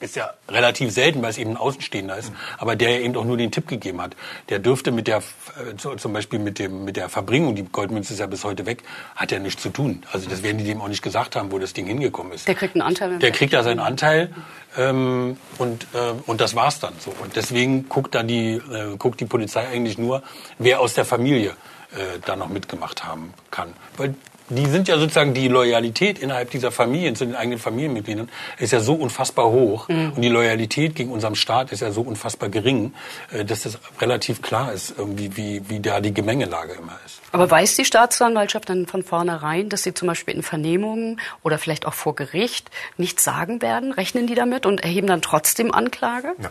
ist ja relativ selten, weil es eben ein Außenstehender ist, aber der ja eben auch nur den Tipp gegeben hat. Der dürfte mit der, äh, zu- zum Beispiel mit dem, mit der Verbringung, die Goldmünze ist ja bis heute weg, hat ja nichts zu tun. Also das werden die dem auch nicht gesagt haben, wo das Ding hingekommen ist. Der kriegt einen Anteil. Der kriegt da seinen Anteil ähm, und, äh, und das war's dann so. Und deswegen guckt da die, äh, guckt die Polizei eigentlich nur, wer aus der Familie äh, da noch mitgemacht haben kann. Weil die sind ja sozusagen, die Loyalität innerhalb dieser Familien zu den eigenen Familienmitgliedern ist ja so unfassbar hoch. Und die Loyalität gegen unserem Staat ist ja so unfassbar gering, äh, dass das relativ klar ist, irgendwie, wie, wie da die Gemengelage immer ist. Aber weiß die Staatsanwaltschaft dann von vornherein, dass sie zum Beispiel in Vernehmungen oder vielleicht auch vor Gericht nichts sagen werden? Rechnen die damit und erheben dann trotzdem Anklage? Ja.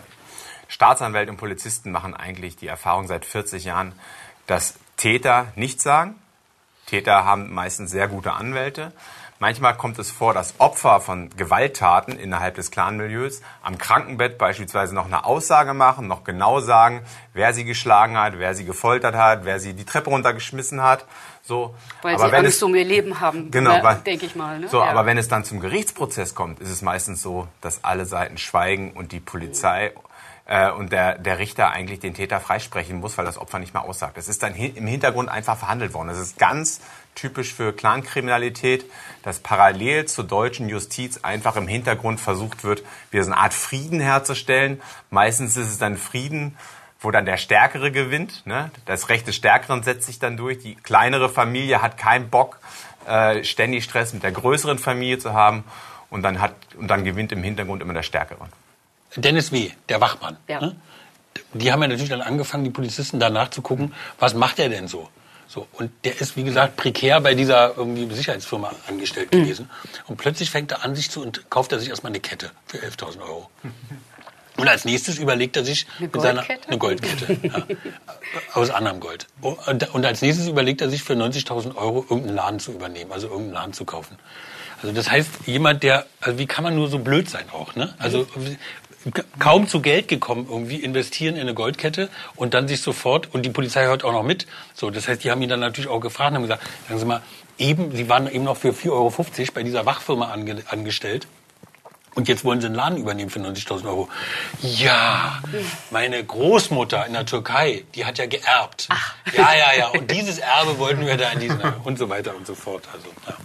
Staatsanwälte und Polizisten machen eigentlich die Erfahrung seit 40 Jahren, dass Täter nichts sagen. Täter haben meistens sehr gute Anwälte. Manchmal kommt es vor, dass Opfer von Gewalttaten innerhalb des Clanmilieus am Krankenbett beispielsweise noch eine Aussage machen, noch genau sagen, wer sie geschlagen hat, wer sie gefoltert hat, wer sie die Treppe runtergeschmissen hat. So. Weil Aber sie wenn Angst es- um ihr Leben haben, Genau, ne, denke ich mal. Ne? So, Ja. aber wenn es dann zum Gerichtsprozess kommt, ist es meistens so, dass alle Seiten schweigen und die Polizei äh, und der, der Richter eigentlich den Täter freisprechen muss, weil das Opfer nicht mehr aussagt. Es ist dann hi- im Hintergrund einfach verhandelt worden. Das ist ganz typisch für Clankriminalität, dass parallel zur deutschen Justiz einfach im Hintergrund versucht wird, wieder so eine Art Frieden herzustellen. Meistens ist es dann Frieden, wo dann der Stärkere gewinnt. Ne? Das Recht des Stärkeren setzt sich dann durch. Die kleinere Familie hat keinen Bock, äh, ständig Stress mit der größeren Familie zu haben. Und dann, hat, und dann gewinnt im Hintergrund immer der Stärkere. Dennis W., der Wachmann. Ja. Ne? Die haben ja natürlich dann angefangen, die Polizisten danach zu gucken, was macht er denn so? So, und der ist, wie gesagt, prekär bei dieser irgendwie Sicherheitsfirma angestellt Mhm. gewesen. Und plötzlich fängt er an, sich zu und kauft er sich erstmal eine Kette für 11.000 Euro. Und als nächstes überlegt er sich Eine mit seiner Goldkette? eine Goldkette ja, aus anderem Gold. Und, und als nächstes überlegt er sich für 90.000 Euro irgendeinen Laden zu übernehmen, also irgendeinen Laden zu kaufen. Also das heißt, jemand, der, also wie kann man nur so blöd sein auch, ne? Also kaum zu Geld gekommen, irgendwie investieren in eine Goldkette und dann sich sofort, und die Polizei hört auch noch mit, so, das heißt, die haben ihn dann natürlich auch gefragt und haben gesagt, sagen Sie mal, eben, Sie waren eben noch für 4,50 Euro bei dieser Wachfirma ange, angestellt. Und jetzt wollen sie einen Laden übernehmen für 90.000 Euro. Ja, meine Großmutter in der Türkei, die hat ja geerbt. Ja, ja, ja. Und dieses Erbe wollten wir da in diesen und so weiter und so fort. Also, ja.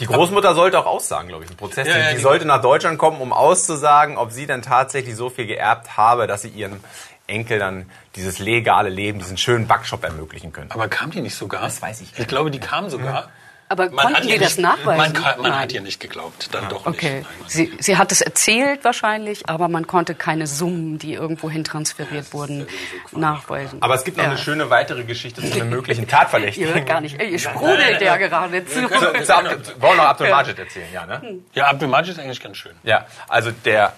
Die Großmutter sollte auch aussagen, glaube ich, im Prozess. Ja, ja, die, die- sollte nach Deutschland kommen, um auszusagen, ob sie dann tatsächlich so viel geerbt habe, dass sie ihren Enkel dann dieses legale Leben, diesen schönen Backshop ermöglichen können. Aber kam die nicht sogar? Das weiß ich Ich nicht. glaube, die kam sogar. Aber Man konnten die ihr das nicht, nachweisen? Man, kann, man hat ihr nicht geglaubt, dann doch Okay. nicht. Man- Sie, sie hat es erzählt wahrscheinlich, aber man konnte keine Summen, die irgendwohin transferiert wurden, nachweisen. Aber es gibt noch Ja. eine schöne weitere Geschichte zu einem möglichen Tatverdächtigen. Ihr gar nicht. Ey, ihr sprudelt ja gerade zu. Zu, zu wollen noch Abdul Majid erzählen, ja, ne? Ja, Abdul Majid ist eigentlich ganz schön. Ja, also der,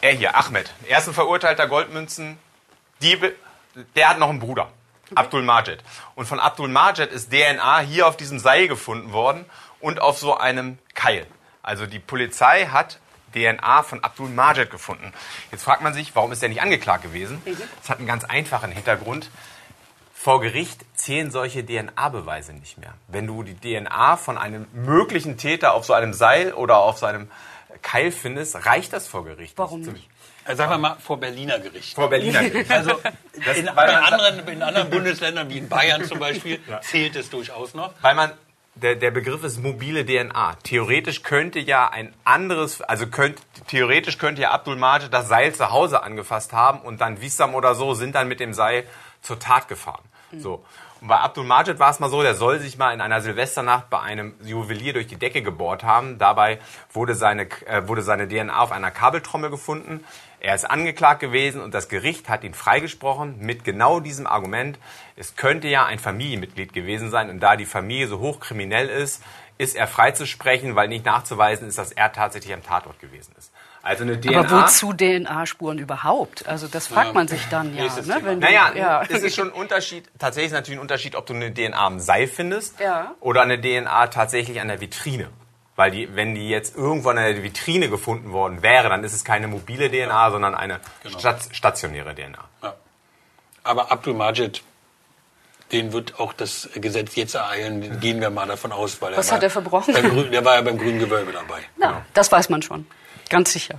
er hier, Ahmed, ersten verurteilter Goldmünzen, Diebe, der hat noch einen Bruder, Abdul Majid. Und von Abdul Majid ist DNA hier auf diesem Seil gefunden worden und auf so einem Keil. Also die Polizei hat DNA von Abdul Majid gefunden. Jetzt fragt man sich, warum ist er nicht angeklagt gewesen? Das hat einen ganz einfachen Hintergrund. Vor Gericht zählen solche DNA-Beweise nicht mehr. Wenn du die DNA von einem möglichen Täter auf so einem Seil oder auf so einem Keil findest, reicht das vor Gericht. Warum nicht? Also sagen wir mal vor Berliner Gericht. Vor Berliner Gericht. Also in, weil in, anderen, in anderen Bundesländern, wie in Bayern zum Beispiel, zählt es durchaus noch. Weil man, der, der Begriff ist mobile DNA. Theoretisch könnte ja ein anderes, also könnt, theoretisch könnte ja Abdul Majid das Seil zu Hause angefasst haben und dann Wissam oder so sind dann mit dem Seil zur Tat gefahren. So. Und bei Abdul Majid war es mal so, der soll sich mal in einer Silvesternacht bei einem Juwelier durch die Decke gebohrt haben. Dabei wurde seine, äh, wurde seine DNA auf einer Kabeltrommel gefunden. Er ist angeklagt gewesen und das Gericht hat ihn freigesprochen mit genau diesem Argument. Es könnte ja ein Familienmitglied gewesen sein und da die Familie so hochkriminell ist, ist er freizusprechen, weil nicht nachzuweisen ist, dass er tatsächlich am Tatort gewesen ist. Also eine DNA. Aber wozu DNA-Spuren überhaupt? Also das fragt Ja. man sich dann ja. Nächstes Ne? Thema. Wenn du- Naja, ja. es ist schon ein Unterschied. Tatsächlich ist natürlich ein Unterschied, ob du eine DNA am Seil findest Ja. oder eine DNA tatsächlich an der Vitrine. Weil die, wenn die jetzt irgendwo an der Vitrine gefunden worden wäre, dann ist es keine mobile DNA, sondern eine Genau. stat stationäre DNA. Aber Abdul Majid, den wird auch das Gesetz jetzt ereilen, gehen wir mal davon aus. Weil Was war, hat er verbrochen? Beim Grün, der war ja beim Grünen Gewölbe dabei. Na, das weiß man schon. Ganz sicher.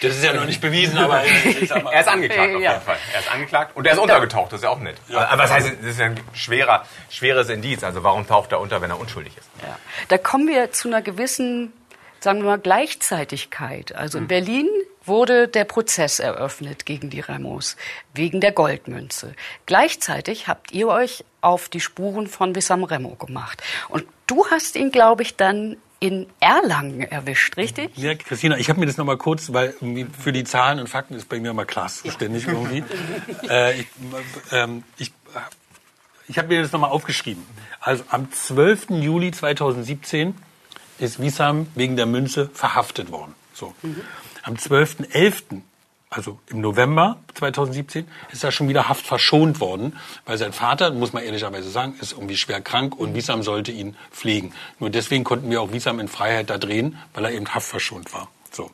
Das ist ja noch nicht bewiesen, aber ich sag mal, Er ist angeklagt, auf Ja. jeden Fall. Er ist angeklagt und er ist untergetaucht, das ist ja auch nett. Aber was heißt, das ist ja ein schwerer, schweres Indiz. Also warum taucht er unter, wenn er unschuldig ist? Ja. Da kommen wir zu einer gewissen, sagen wir mal, Gleichzeitigkeit. Also in Berlin wurde der Prozess eröffnet gegen die Remos wegen der Goldmünze. Gleichzeitig habt ihr euch auf die Spuren von Wissam Remo gemacht. Und du hast ihn, glaube ich, dann in Erlangen erwischt, richtig? Ja, Christina, ich habe mir das nochmal kurz, weil für die Zahlen und Fakten ist bei mir immer Klaas zuständig irgendwie. äh, ich ähm, ich, ich habe mir das nochmal aufgeschrieben. Also am 12. Juli 2017 ist Wissam wegen der Münze verhaftet worden. So. Am 12.11., also im November 2017, ist er schon wieder haftverschont worden, weil sein Vater, muss man ehrlicherweise sagen, ist irgendwie schwer krank und Wissam sollte ihn pflegen. Nur deswegen konnten wir auch Wissam in Freiheit da drehen, weil er eben haftverschont war. So.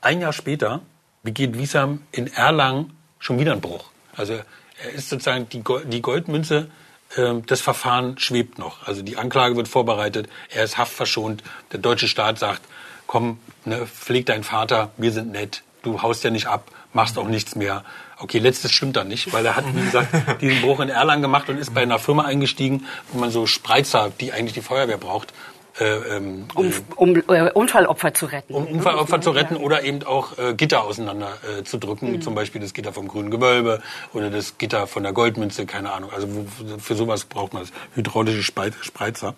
Ein Jahr später begeht Wissam in Erlangen schon wieder einen Bruch. Also er ist sozusagen die, Gold, die Goldmünze, ähm, das Verfahren schwebt noch. Also die Anklage wird vorbereitet, er ist haftverschont. Der deutsche Staat sagt, komm, ne, pfleg deinen Vater, wir sind nett, du haust ja nicht ab, machst auch nichts mehr. Okay, letztes stimmt dann nicht, weil er hat, wie gesagt, diesen Bruch in Erlangen gemacht und ist bei einer Firma eingestiegen, wo man so Spreizer, die eigentlich die Feuerwehr braucht, äh, ähm, Um, um äh, Unfallopfer zu retten. um Unfallopfer zu retten oder eben auch äh, Gitter auseinander äh, zu drücken, zum Beispiel das Gitter vom grünen Gewölbe oder das Gitter von der Goldmünze, keine Ahnung. Also wo, für sowas braucht man das hydraulische Spreizer.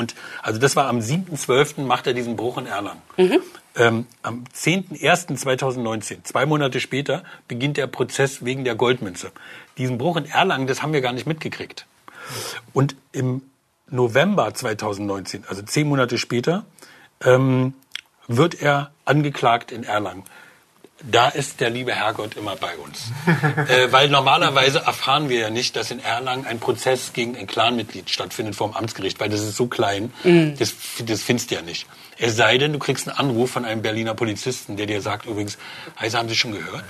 Und also das war am 7.12. macht er diesen Bruch in Erlangen. Ähm, am 10.01.2019, zwei Monate später, beginnt der Prozess wegen der Goldmünze. Diesen Bruch in Erlangen, das haben wir gar nicht mitgekriegt. Und im November 2019, also zehn Monate später, ähm, wird er angeklagt in Erlangen. Da ist der liebe Herrgott immer bei uns. äh, weil normalerweise erfahren wir ja nicht, dass in Erlangen ein Prozess gegen ein Clanmitglied stattfindet vor dem Amtsgericht, weil das ist so klein, das, das findest du ja nicht. Es sei denn, du kriegst einen Anruf von einem Berliner Polizisten, der dir sagt übrigens, Heise, haben Sie schon gehört?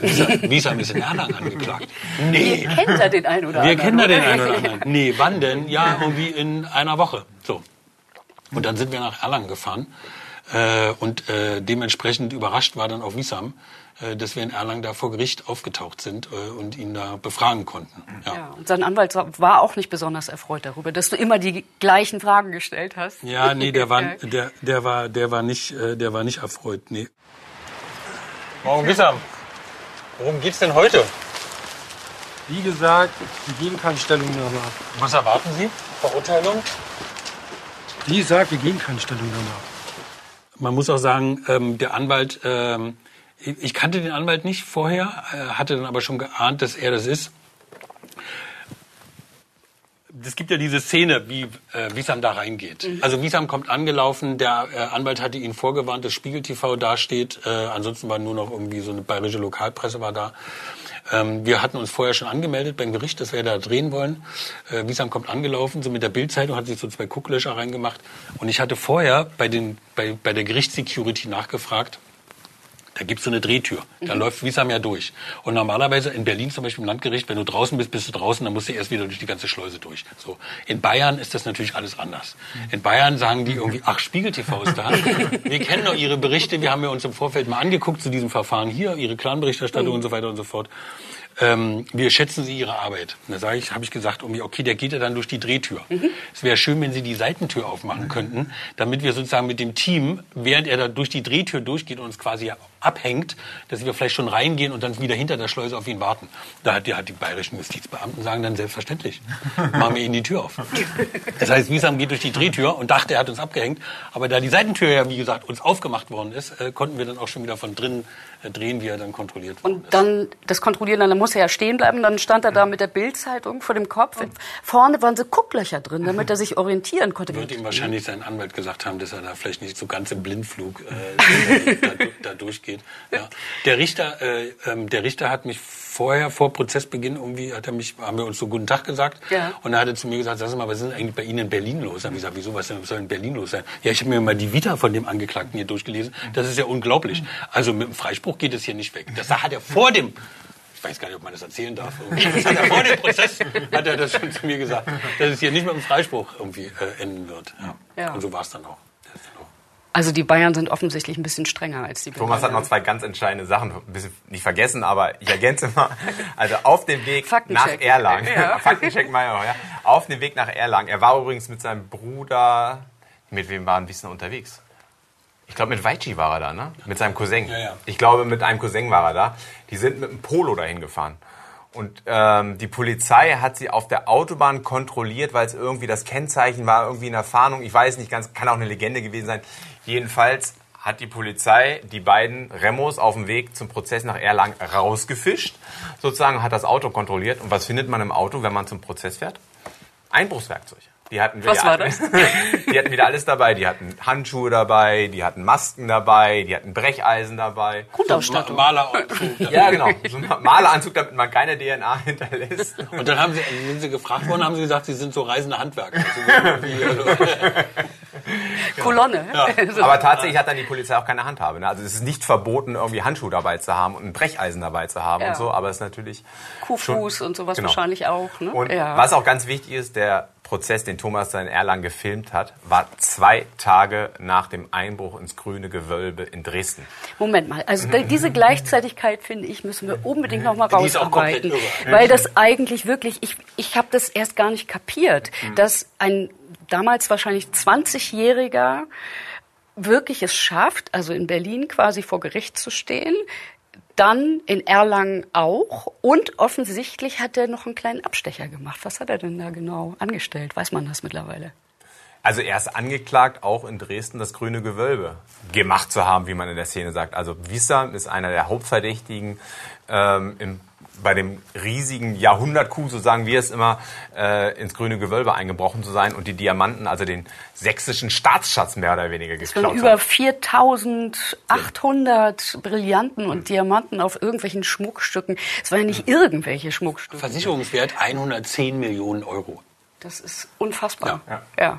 Wiesam ist in Erlangen angeklagt. Nee, Kennt er den einen oder wir anderen? kennen da den einen oder anderen. Nee, wann denn? Ja, irgendwie in einer Woche. So. Und dann sind wir nach Erlangen gefahren. Äh, und äh, dementsprechend überrascht war dann auch Wiesam, dass wir in Erlangen da vor Gericht aufgetaucht sind äh, und ihn da befragen konnten. Ja. Ja, und sein Anwalt war auch nicht besonders erfreut darüber, dass du immer die gleichen Fragen gestellt hast. Ja, nee, der war, der, der war, der war nicht, äh, der war nicht erfreut, nee. Morgen Wissam, worum geht's denn heute? Wie gesagt, wir geben keine Stellungnahme ab. Was erwarten Sie? Verurteilung? Wie gesagt, wir geben keine Stellungnahme ab. Man muss auch sagen, ähm, der Anwalt, ähm, ich kannte den Anwalt nicht vorher, äh, hatte dann aber schon geahnt, dass er das ist. Es gibt ja diese Szene, wie äh, Wiesam da reingeht. Also Wiesam kommt angelaufen, der äh, Anwalt hatte ihn vorgewarnt, dass Spiegel TV dasteht. Äh, ansonsten war nur noch irgendwie so eine bayerische Lokalpresse war da. Ähm, wir hatten uns vorher schon angemeldet beim Gericht, dass wir da drehen wollen. Äh, Wiesam kommt angelaufen, so mit der Bildzeitung, hat sich so zwei Gucklöcher reingemacht. Und ich hatte vorher bei, den, bei, bei der Gerichtssecurity nachgefragt, da gibt's so eine Drehtür. Da läuft Wiesam ja durch. Und normalerweise in Berlin zum Beispiel im Landgericht, wenn du draußen bist, bist du draußen, dann musst du erst wieder durch die ganze Schleuse durch. So. In Bayern ist das natürlich alles anders. In Bayern sagen die irgendwie, ach, Spiegel TV ist da. Wir kennen doch Ihre Berichte, wir haben ja uns im Vorfeld mal angeguckt zu diesem Verfahren hier, Ihre Clan-Berichterstattung und so weiter und so fort. Ähm, wir schätzen Sie Ihre Arbeit. Und da sage ich, habe ich gesagt, okay, der geht ja dann durch die Drehtür. Es wäre schön, wenn Sie die Seitentür aufmachen könnten, damit wir sozusagen mit dem Team, während er da durch die Drehtür durchgeht und uns quasi abhängt, dass wir vielleicht schon reingehen und dann wieder hinter der Schleuse auf ihn warten. Da hat die, hat die bayerischen Justizbeamten sagen dann selbstverständlich, machen wir ihnen die Tür auf. Das heißt, Wiesam geht durch die Drehtür und dachte, er hat uns abgehängt. Aber da die Seitentür ja, wie gesagt, uns aufgemacht worden ist, äh, konnten wir dann auch schon wieder von drinnen drehen, wie er dann kontrolliert worden Und dann das Kontrollieren, dann muss er ja stehen bleiben. Dann stand er da mit der Bildzeitung vor dem Kopf. Vorne waren so Gucklöcher drin, damit er sich orientieren konnte. wird ihm wahrscheinlich sein Anwalt gesagt haben, dass er da vielleicht nicht so ganz im Blindflug äh, da, da durchgeht. Ja. Der Richter, äh, ähm, der Richter hat mich vorher, vor Prozessbeginn, irgendwie hat er mich, haben wir uns so guten Tag gesagt. Ja. Und er hat er zu mir gesagt, sag mal, was ist denn eigentlich bei Ihnen in Berlin los? Dann habe ich gesagt, wieso, was denn- was soll in Berlin los sein? Ja, ich habe mir mal die Vita von dem Angeklagten hier durchgelesen. Das ist ja unglaublich. Also mit dem Freispruch geht es hier nicht weg. Das hat er vor dem ich weiß gar nicht, ob man das erzählen darf. Das hat er vor dem Prozess hat er das schon zu mir gesagt, dass es hier nicht mit dem Freispruch irgendwie äh, enden wird. Ja. Ja. Und so war es dann auch. Das ist dann auch. Also die Bayern sind offensichtlich ein bisschen strenger als die Thomas hat Berliner. noch zwei ganz entscheidende Sachen ein bisschen nicht vergessen, aber ich ergänze mal. Also auf dem Weg Faktencheck. nach Erlangen, Ja. Faktencheck Meier, ja. Auf dem Weg nach Erlangen. Er war übrigens mit seinem Bruder, mit wem war ein bisschen unterwegs? Ich glaube, mit Weichi war er da, ne? Mit seinem Cousin. Ja, ja. Ich glaube, mit einem Cousin war er da. Die sind mit dem Polo dahin gefahren. Und ähm, die Polizei hat sie auf der Autobahn kontrolliert, weil es irgendwie das Kennzeichen war, irgendwie in der Fahndung. Ich weiß nicht ganz, kann auch eine Legende gewesen sein. Jedenfalls hat die Polizei die beiden Remos auf dem Weg zum Prozess nach Erlangen rausgefischt, sozusagen hat das Auto kontrolliert. Und was findet man im Auto, wenn man zum Prozess fährt? Einbruchswerkzeug. Die hatten Was wieder, war das? Die hatten wieder alles dabei. Die hatten Handschuhe dabei, die hatten Masken dabei, die hatten Brecheisen dabei. Grundausstattung. Ma Maleranzug. Ja, genau. So ein Maleranzug, damit man keine DNA hinterlässt. Und dann haben sie, sind sie gefragt worden, haben sie gesagt, sie sind so reisende Handwerker. Also Kolonne. So. Aber tatsächlich hat dann die Polizei auch keine Handhabe. Ne? Also es ist nicht verboten, irgendwie Handschuhe dabei zu haben und ein Brecheisen dabei zu haben Ja. und so. Aber es ist natürlich Kuhfuß schon- und sowas genau. wahrscheinlich auch. Ne? Und ja. was auch ganz wichtig ist, der Prozess, den Thomas da in Erlangen gefilmt hat, war zwei Tage nach dem Einbruch ins grüne Gewölbe in Dresden. Moment mal, also diese Gleichzeitigkeit, finde ich, müssen wir unbedingt noch mal Die ist auch rausarbeiten. Weil das eigentlich wirklich, ich, ich habe das erst gar nicht kapiert, dass ein damals wahrscheinlich 20-Jähriger wirklich es schafft, also in Berlin quasi vor Gericht zu stehen, dann in Erlangen auch und offensichtlich hat er noch einen kleinen Abstecher gemacht. Was hat er denn da genau angestellt? Weiß man das mittlerweile? Also er ist angeklagt, auch in Dresden das grüne Gewölbe gemacht zu haben, wie man in der Szene sagt. Also Wissam ist einer der Hauptverdächtigen ähm, im, bei dem riesigen Jahrhundertkuh, so sagen wir es immer, äh, ins grüne Gewölbe eingebrochen zu sein und die Diamanten, also den sächsischen Staatsschatz mehr oder weniger Von geklaut über hat. 4800 Brillanten und Diamanten auf irgendwelchen Schmuckstücken. Es waren ja nicht irgendwelche Schmuckstücke. Versicherungswert 110 Millionen Euro. Das ist unfassbar. Ja. Ja.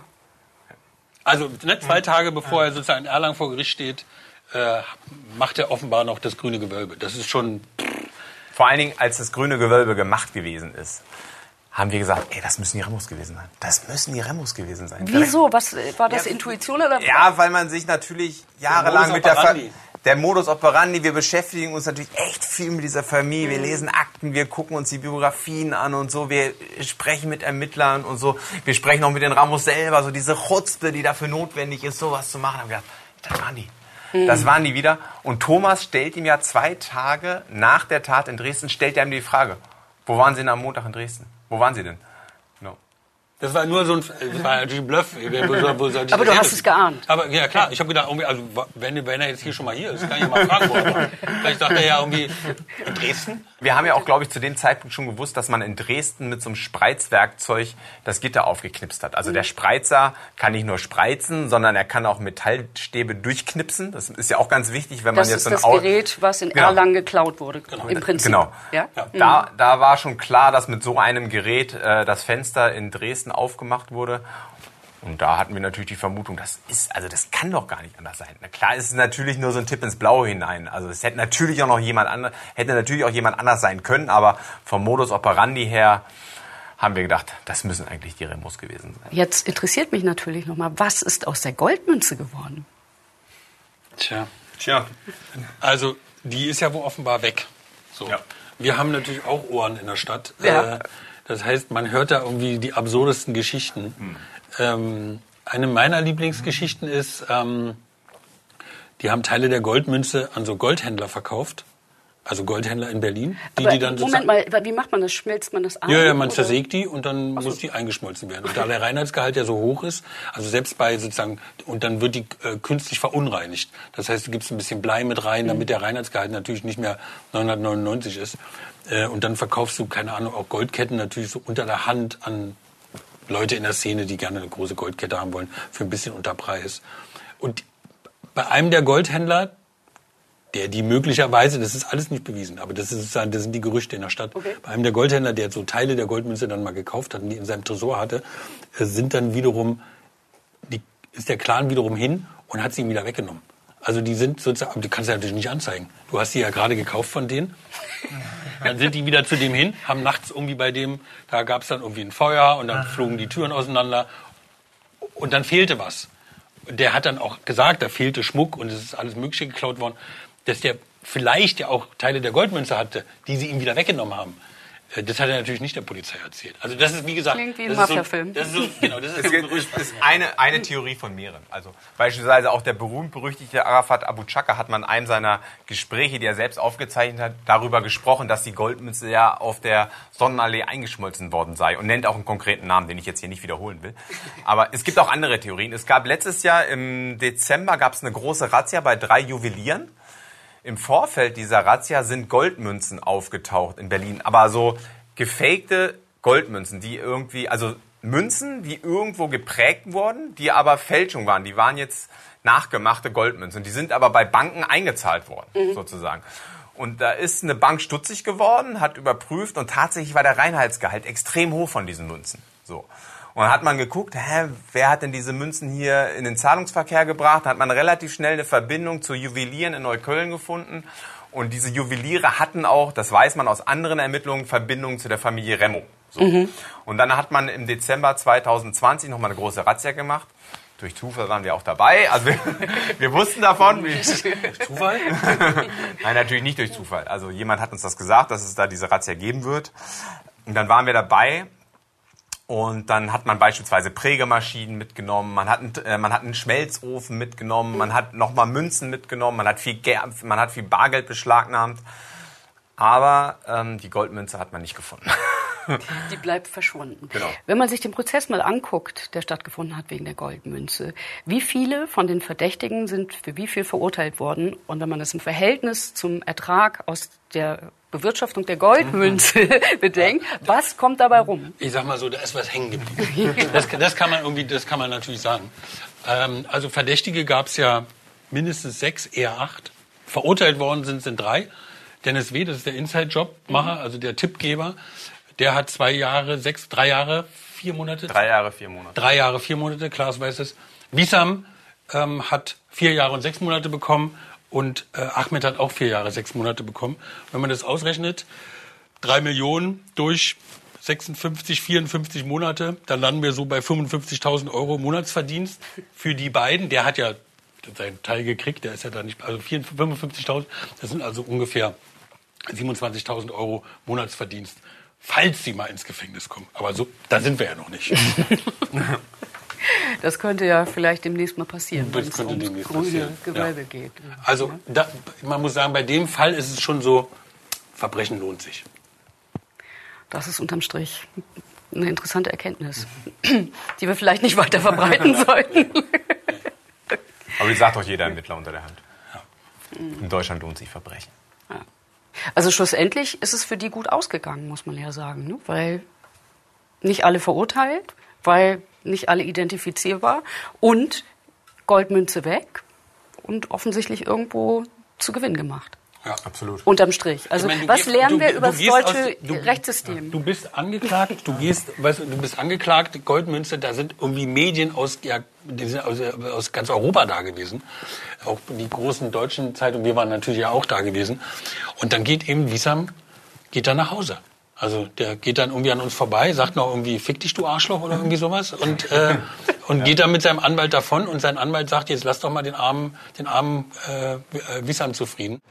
Also ne, zwei Tage bevor er sozusagen in Erlangen vor Gericht steht, äh, macht er offenbar noch das grüne Gewölbe. Das ist schon Vor allen Dingen, als das grüne Gewölbe gemacht gewesen ist, haben wir gesagt, ey, das müssen die Remos gewesen sein. Das müssen die Remos gewesen sein. Wieso? Was war das Intuition oder? Ja, weil man sich natürlich jahrelang mit der operandi. der Modus operandi, wir beschäftigen uns natürlich echt viel mit dieser Familie. Wir lesen Akten, wir gucken uns die Biografien an und so. Wir sprechen mit Ermittlern und so. Wir sprechen auch mit den Ramos selber, so diese Chutzpe, die dafür notwendig ist, sowas zu machen. Haben wir gedacht, das waren die. Das waren die wieder. Und Thomas stellt ihm ja zwei Tage nach der Tat in Dresden, stellt er ihm die Frage, wo waren Sie denn am Montag in Dresden? Wo waren Sie denn? Das war nur so ein, das war natürlich ein Bluff. Wo soll- wo soll ich Aber das du hast es geahnt. Aber ja klar, ich habe gedacht, irgendwie, also wenn, wenn er jetzt hier schon mal hier ist, kann ich ihn mal fragen, wo er war. Vielleicht sagt er ja irgendwie in Dresden. Wir haben ja auch, glaube ich, zu dem Zeitpunkt schon gewusst, dass man in Dresden mit so einem Spreizwerkzeug das Gitter aufgeknipst hat. Also der Spreizer kann nicht nur spreizen, sondern er kann auch Metallstäbe durchknipsen. Das ist ja auch ganz wichtig, wenn man Das jetzt ist so ein das Au- Gerät, was in Genau. Erlangen geklaut wurde. Im Prinzip. Genau. Ja? Da, da war schon klar, dass mit so einem Gerät äh, das Fenster in Dresden aufgemacht wurde. Und da hatten wir natürlich die Vermutung, das ist, also das kann doch gar nicht anders sein. Na klar, ist es natürlich nur so ein Tipp ins Blaue hinein. Also es hätte natürlich auch noch jemand anders, hätte natürlich auch jemand anders sein können, aber vom Modus operandi her haben wir gedacht, das müssen eigentlich die Remos gewesen sein. Jetzt interessiert mich natürlich noch mal, was ist aus der Goldmünze geworden? Tja. Tja. Also, die ist ja wohl offenbar weg. So. Ja. Wir haben natürlich auch Ohren in der Stadt. Ja. Äh, das heißt, man hört da irgendwie die absurdesten Geschichten. Ähm, eine meiner Lieblingsgeschichten ist, ähm, die haben Teile der Goldmünze an so Goldhändler verkauft. Also Goldhändler in Berlin, die Aber die dann Moment mal, wie macht man das? Schmilzt man das an? Ja, ja, man oder? zersägt die und dann muss die eingeschmolzen werden. Und da der Reinheitsgehalt ja so hoch ist, also selbst bei sozusagen, und dann wird die äh, künstlich verunreinigt. Das heißt, du gibst ein bisschen Blei mit rein, damit der Reinheitsgehalt natürlich nicht mehr 999 ist. Äh, und dann verkaufst du, keine Ahnung, auch Goldketten natürlich so unter der Hand an Leute in der Szene, die gerne eine große Goldkette haben wollen, für ein bisschen unter Preis. Und bei einem der Goldhändler, der die möglicherweise, das ist alles nicht bewiesen, aber das, ist, das sind die Gerüchte in der Stadt. Okay. Bei einem der Goldhändler, der so Teile der Goldmünze dann mal gekauft hat und die in seinem Tresor hatte, äh, sind dann wiederum, die, ist der Clan wiederum hin und hat sie ihm wieder weggenommen. Also die sind sozusagen, aber die kannst du natürlich nicht anzeigen. Du hast die ja gerade gekauft von denen. Dann sind die wieder zu dem hin, haben nachts irgendwie bei dem, da gab es dann irgendwie ein Feuer und dann flogen die Türen auseinander und dann fehlte was. Der hat dann auch gesagt, da fehlte Schmuck und es ist alles Mögliche geklaut worden, dass der vielleicht ja auch Teile der Goldmünze hatte, die sie ihm wieder weggenommen haben. Äh, Das hat er natürlich nicht der Polizei erzählt. Also das ist wie gesagt, Klingt wie ein das ist so-. Das ist so, genau, das ist Es so ein es ist eine, eine Theorie von mehreren. Also beispielsweise auch der berühmt-berüchtigte Arafat Abu Chaka hat man in einem seiner Gespräche, die er selbst aufgezeichnet hat, darüber gesprochen, dass die Goldmünze ja auf der Sonnenallee eingeschmolzen worden sei und nennt auch einen konkreten Namen, den ich jetzt hier nicht wiederholen will. Aber es gibt auch andere Theorien. Es gab letztes Jahr im Dezember gab es eine große Razzia bei drei Juwelieren. Im Vorfeld dieser Razzia sind Goldmünzen aufgetaucht in Berlin, aber so gefakte Goldmünzen, die irgendwie, also Münzen, die irgendwo geprägt wurden, die aber Fälschung waren. Die waren jetzt nachgemachte Goldmünzen. Die sind aber bei Banken eingezahlt worden, sozusagen. Und da ist eine Bank stutzig geworden, hat überprüft und tatsächlich war der Reinheitsgehalt extrem hoch von diesen Münzen. So. Und dann hat man geguckt, hä, wer hat denn diese Münzen hier in den Zahlungsverkehr gebracht? Da hat man relativ schnell eine Verbindung zu Juwelieren in Neukölln gefunden. Und diese Juweliere hatten auch, das weiß man aus anderen Ermittlungen, Verbindungen zu der Familie Remo. So. Und dann hat man im Dezember 2020 nochmal eine große Razzia gemacht. Durch Zufall waren wir auch dabei. Also wir, wir wussten davon. Wie, Zufall? Nein, natürlich nicht durch Zufall. Also jemand hat uns das gesagt, dass es da diese Razzia geben wird. Und dann waren wir dabei. Und dann hat man beispielsweise Prägemaschinen mitgenommen, man hat, einen, äh, man hat einen Schmelzofen mitgenommen, man hat nochmal Münzen mitgenommen, man hat viel, Ger man hat viel Bargeld beschlagnahmt. Aber ähm, die Goldmünze hat man nicht gefunden. Die bleibt verschwunden. Genau. Wenn man sich den Prozess mal anguckt, der stattgefunden hat wegen der Goldmünze, wie viele von den Verdächtigen sind für wie viel verurteilt worden? Und wenn man das im Verhältnis zum Ertrag aus der Bewirtschaftung der Goldmünze bedenkt, was kommt dabei rum? Ich sag mal so, da ist was hängen geblieben. Das, das kann man irgendwie, das kann man natürlich sagen. Ähm, also Verdächtige gab es ja mindestens sechs, eher acht. Verurteilt worden sind sind drei. Dennis W., das ist der Inside-Job-Macher, also der Tippgeber. Der hat zwei Jahre, sechs, drei Jahre, vier Monate, Drei Jahre, vier Monate. drei Jahre, vier Monate, Klaas weiß es. Wisam ähm, hat vier Jahre und sechs Monate bekommen und äh, Ahmed hat auch vier Jahre, sechs Monate bekommen. Wenn man das ausrechnet, drei Millionen durch 56, 54 Monate, dann landen wir so bei 55.000 Euro Monatsverdienst für die beiden. Der hat ja seinen Teil gekriegt, der ist ja da nicht, also 55.000, das sind also ungefähr 27.000 Euro Monatsverdienst, falls sie mal ins Gefängnis kommen. Aber so, da sind wir ja noch nicht. Das könnte ja vielleicht demnächst mal passieren, wenn es könnte ums demnächst grüne passieren, Gewölbe ja. geht. Also da, man muss sagen, bei dem Fall ist es schon so, Verbrechen lohnt sich. Das ist unterm Strich eine interessante Erkenntnis, die wir vielleicht nicht weiter verbreiten sollten. Aber die sagt doch jeder Ermittler unter der Hand. In Deutschland lohnt sich Verbrechen. Also schlussendlich ist es für die gut ausgegangen, muss man ja sagen, ne? weil nicht alle verurteilt, weil nicht alle identifizierbar und Goldmünze weg und offensichtlich irgendwo zu Gewinn gemacht. Ja. Absolut. Unterm Strich. Also meine, du was gehst- lernen du- wir du über das gehst deutsche aus- du- Rechtssystem? Du bist angeklagt, du gehst, weißt du, du bist angeklagt, Goldmünze, da sind irgendwie Medien aus, ja, aus, aus ganz Europa da gewesen. Auch die großen deutschen Zeitungen, wir waren natürlich ja auch da gewesen. Und dann geht eben Wiesam, geht dann nach Hause. Also der geht dann irgendwie an uns vorbei, sagt noch irgendwie, fick dich du Arschloch oder irgendwie sowas und, äh, und geht dann mit seinem Anwalt davon und sein Anwalt sagt, jetzt lass doch mal den armen, den armen äh, Wissam zufrieden.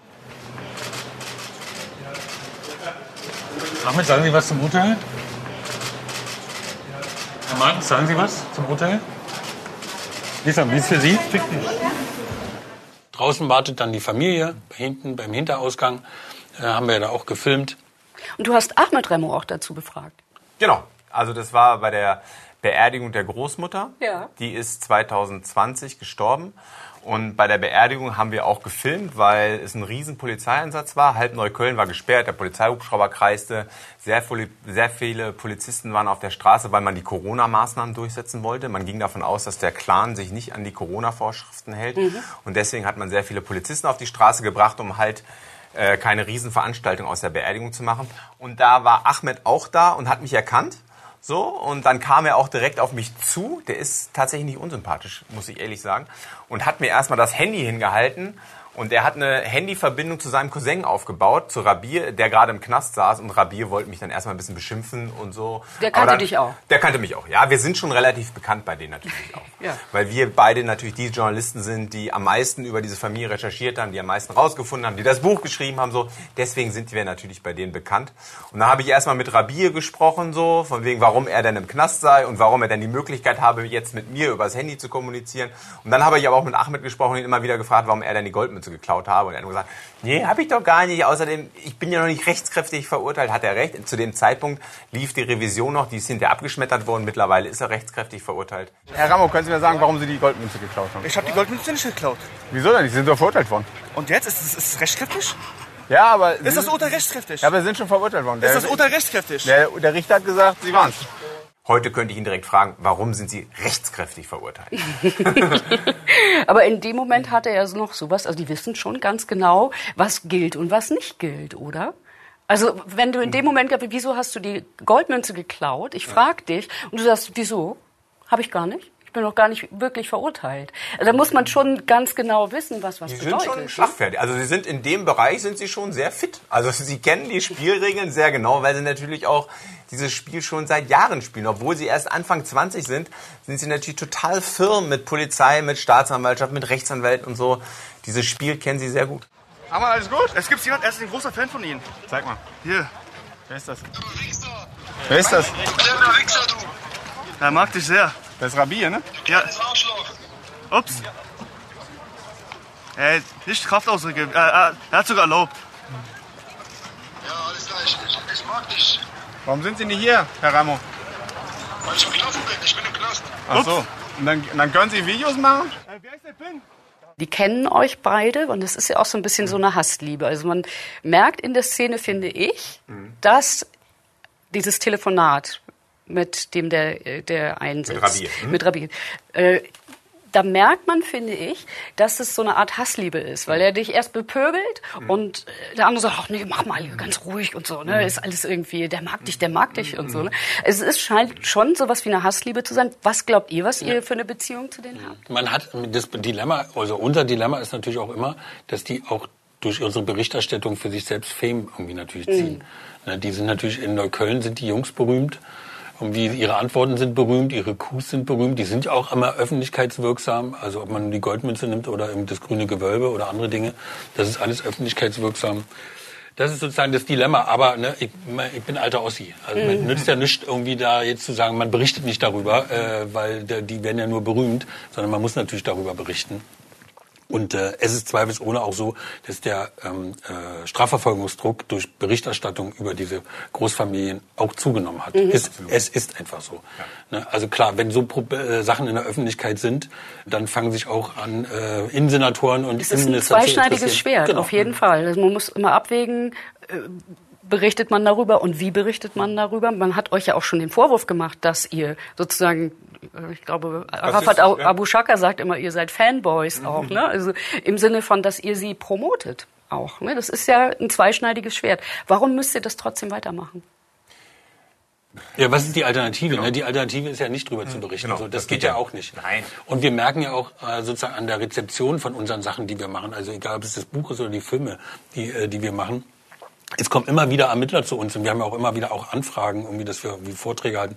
Ahmed, sagen Sie was zum Urteil? Herr Martens, sagen Sie was zum Urteil? Wissam, wie ist für Sie? Draußen wartet dann die Familie, hinten beim Hinterausgang äh, haben wir da auch gefilmt. Und du hast Ahmed Remo auch dazu befragt. Genau. Also das war bei der Beerdigung der Großmutter. Ja. Die ist 2020 gestorben. Und bei der Beerdigung haben wir auch gefilmt, weil es ein riesen Polizeieinsatz war. Halb Neukölln war gesperrt, der Polizeihubschrauber kreiste. Sehr, sehr viele Polizisten waren auf der Straße, weil man die Corona-Maßnahmen durchsetzen wollte. Man ging davon aus, dass der Clan sich nicht an die Corona-Vorschriften hält. Und deswegen hat man sehr viele Polizisten auf die Straße gebracht, um halt äh, keine Riesenveranstaltung aus der Beerdigung zu machen. Und da war Ahmed auch da und hat mich erkannt. So, und dann kam er auch direkt auf mich zu. Der ist tatsächlich nicht unsympathisch, muss ich ehrlich sagen. Und hat mir erstmal das Handy hingehalten. Und er hat eine Handyverbindung zu seinem Cousin aufgebaut, zu Rabir, der gerade im Knast saß. Und Rabir wollte mich dann erstmal ein bisschen beschimpfen und so. Der kannte dann, dich auch. Der kannte mich auch, ja. Wir sind schon relativ bekannt bei denen natürlich auch. Ja. Weil wir beide natürlich die Journalisten sind, die am meisten über diese Familie recherchiert haben, die am meisten rausgefunden haben, die das Buch geschrieben haben, so. Deswegen sind wir natürlich bei denen bekannt. Und da habe ich erstmal mit Rabir gesprochen, so, von wegen, warum er denn im Knast sei und warum er denn die Möglichkeit habe, jetzt mit mir übers Handy zu kommunizieren. Und dann habe ich aber auch mit Ahmed gesprochen und ihn immer wieder gefragt, warum er denn die Goldmünze geklaut habe. Und er hat nur gesagt, nee, habe ich doch gar nicht. Außerdem, ich bin ja noch nicht rechtskräftig verurteilt. Hat er recht. Zu dem Zeitpunkt lief die Revision noch, die ist hinterher abgeschmettert worden. Mittlerweile ist er rechtskräftig verurteilt. Herr Ramo, können Sie mir sagen, warum Sie die Goldmünze geklaut haben? Ich habe die Goldmünze nicht geklaut. Wieso denn? nicht? Sie sind doch verurteilt worden. Und jetzt? Ist es, ist es rechtskräftig? Ja, aber... Ist das Urteil rechtskräftig? Ja, aber Sie sind schon verurteilt worden. ist Der, das Urteil rechtskräftig? der, der Richter hat gesagt, Sie waren's. Heute könnte ich ihn direkt fragen, warum sind Sie rechtskräftig verurteilt? Aber in dem Moment hat er ja noch sowas, also die wissen schon ganz genau, was gilt und was nicht gilt, oder? Also wenn du in dem Moment, wieso hast du die Goldmünze geklaut? Ich frag dich und du sagst, wieso? Habe ich gar nicht. Ich bin noch gar nicht wirklich verurteilt. Also da muss man schon ganz genau wissen, was was Sie sind bedeutet. schon ne? schlagfertig. Also Sie sind in dem Bereich sind Sie schon sehr fit. Also Sie kennen die Spielregeln sehr genau, weil Sie natürlich auch dieses Spiel schon seit Jahren spielen. Obwohl Sie erst Anfang 20 sind, sind Sie natürlich total firm mit Polizei, mit Staatsanwaltschaft, mit Rechtsanwälten und so. Dieses Spiel kennen Sie sehr gut. Haben wir alles gut? Es gibt jemand, er ist ein großer Fan von Ihnen. Zeig mal. Hier. Wer ist das? Wer ist das? Kleiner Wichser, du! Er mag dich sehr. Das ist Rabir, ne? Ja. Das! Ups. Ey, nicht Kraftausdrücke. Er, er, er hat sogar erlaubt. Ja, alles klar, ich, ich, ich mag dich. Warum sind Sie nicht hier, Herr Ramo? Weil ich im Knast bin, ich bin im Knast. Ach so. Und dann, dann können Sie Videos machen? Wer ist der Pin? Die kennen euch beide und es ist ja auch so ein bisschen so eine Hassliebe. Also man merkt in der Szene, finde ich, dass dieses Telefonat mit dem der, der einsitzt, Mit Rabir, mhm. mit Rabir, äh, da merkt man, finde ich, dass es so eine Art Hassliebe ist, weil er dich erst bepöbelt und äh, der andere sagt, ach nee, mach mal ganz ruhig und so, ne, ist alles irgendwie, der mag dich, der mag dich und so, ne. Es ist, scheint schon sowas wie eine Hassliebe zu sein. Was glaubt ihr, was ihr für eine Beziehung zu denen habt? Man hat das Dilemma, also unser Dilemma ist natürlich auch immer, dass die auch durch unsere Berichterstattung für sich selbst Fame irgendwie natürlich ziehen. Ne, Die sind natürlich in Neukölln sind die Jungs berühmt. Irgendwie ihre Antworten sind berühmt, ihre Coups sind berühmt, die sind ja auch immer öffentlichkeitswirksam. Also ob man die Goldmünze nimmt oder eben das grüne Gewölbe oder andere Dinge, das ist alles öffentlichkeitswirksam. Das ist sozusagen das Dilemma. Aber ne, ich, ich bin alter Ossi. Also man nützt ja nicht irgendwie da jetzt zu sagen, man berichtet nicht darüber, äh, weil der, die werden ja nur berühmt, sondern man muss natürlich darüber berichten. Und äh, es ist zweifelsohne auch so, dass der ähm, äh, Strafverfolgungsdruck durch Berichterstattung über diese Großfamilien auch zugenommen hat. Es, es ist einfach so. Ne? Also klar, wenn so Pro äh, Sachen in der Öffentlichkeit sind, dann fangen sich auch an äh, Innensenatoren und Es ist ein Innenminister zu zweischneidiges. Schwert, Genau. auf jeden Fall. Also man muss immer abwägen, äh, berichtet man darüber und wie berichtet man darüber. Man hat euch ja auch schon den Vorwurf gemacht, dass ihr sozusagen, äh, ich glaube, Arafat ja. Abu Shaka sagt immer, ihr seid Fanboys auch, ne? Also im Sinne von, dass ihr sie promotet auch. Ne? Das ist ja ein zweischneidiges Schwert. Warum müsst ihr das trotzdem weitermachen? Ja, was ist die Alternative? Ne? Die Alternative ist ja nicht drüber zu berichten. genau. Das, Das geht ja auch nicht. Nein. Und wir merken ja auch äh, sozusagen an der Rezeption von unseren Sachen, die wir machen, also egal ob es das Buch ist oder die Filme, die, äh, die wir machen, es kommen immer wieder Ermittler zu uns und wir haben ja auch immer wieder auch Anfragen, irgendwie, dass wir wie Vorträge halten,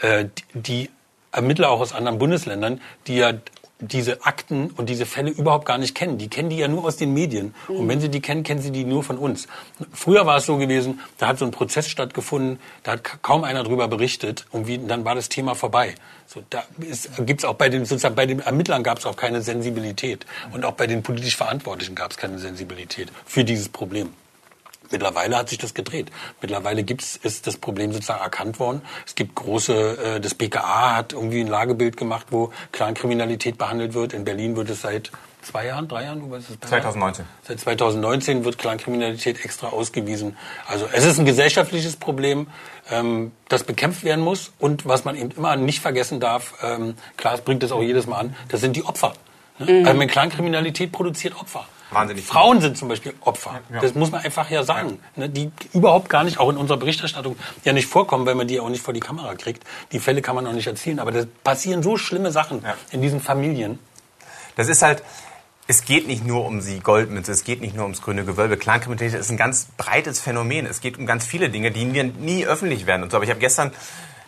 äh, die, Ermittler auch aus anderen Bundesländern, die ja diese Akten und diese Fälle überhaupt gar nicht kennen. Die kennen die ja nur aus den Medien. Und wenn sie die kennen, kennen sie die nur von uns. Früher war es so gewesen, da hat so ein Prozess stattgefunden, da hat ka- kaum einer drüber berichtet und wie, dann war das Thema vorbei. So, da gibt es auch bei den, sozusagen bei den Ermittlern gab es auch keine Sensibilität. Und auch bei den politisch Verantwortlichen gab es keine Sensibilität für dieses Problem. Mittlerweile hat sich das gedreht. Mittlerweile gibt's, ist das Problem sozusagen erkannt worden. Es gibt große, äh, das BKA hat irgendwie ein Lagebild gemacht, wo Clankriminalität behandelt wird. In Berlin wird es seit zwei Jahren, drei Jahren, was ist es? bei- 2019. Seit 2019 wird Clankriminalität extra ausgewiesen. Also es ist ein gesellschaftliches Problem, ähm, das bekämpft werden muss. Und was man eben immer nicht vergessen darf, ähm, klar, es bringt es auch jedes Mal an, das sind die Opfer. Ne? Also mit Clankriminalität produziert Opfer. Wahnsinnig. Frauen sind zum Beispiel Opfer. Das muss man einfach ja sagen. Ne, die überhaupt gar nicht, auch in unserer Berichterstattung, ja nicht vorkommen, weil man die auch nicht vor die Kamera kriegt. Die Fälle kann man auch nicht erzählen. Aber da passieren so schlimme Sachen Ja. in diesen Familien. Das ist halt, es geht nicht nur um die Goldmünze, es geht nicht nur ums grüne Gewölbe. Clankriminalität ist ein ganz breites Phänomen. Es geht um ganz viele Dinge, die nie, nie öffentlich werden und so. Aber ich habe gestern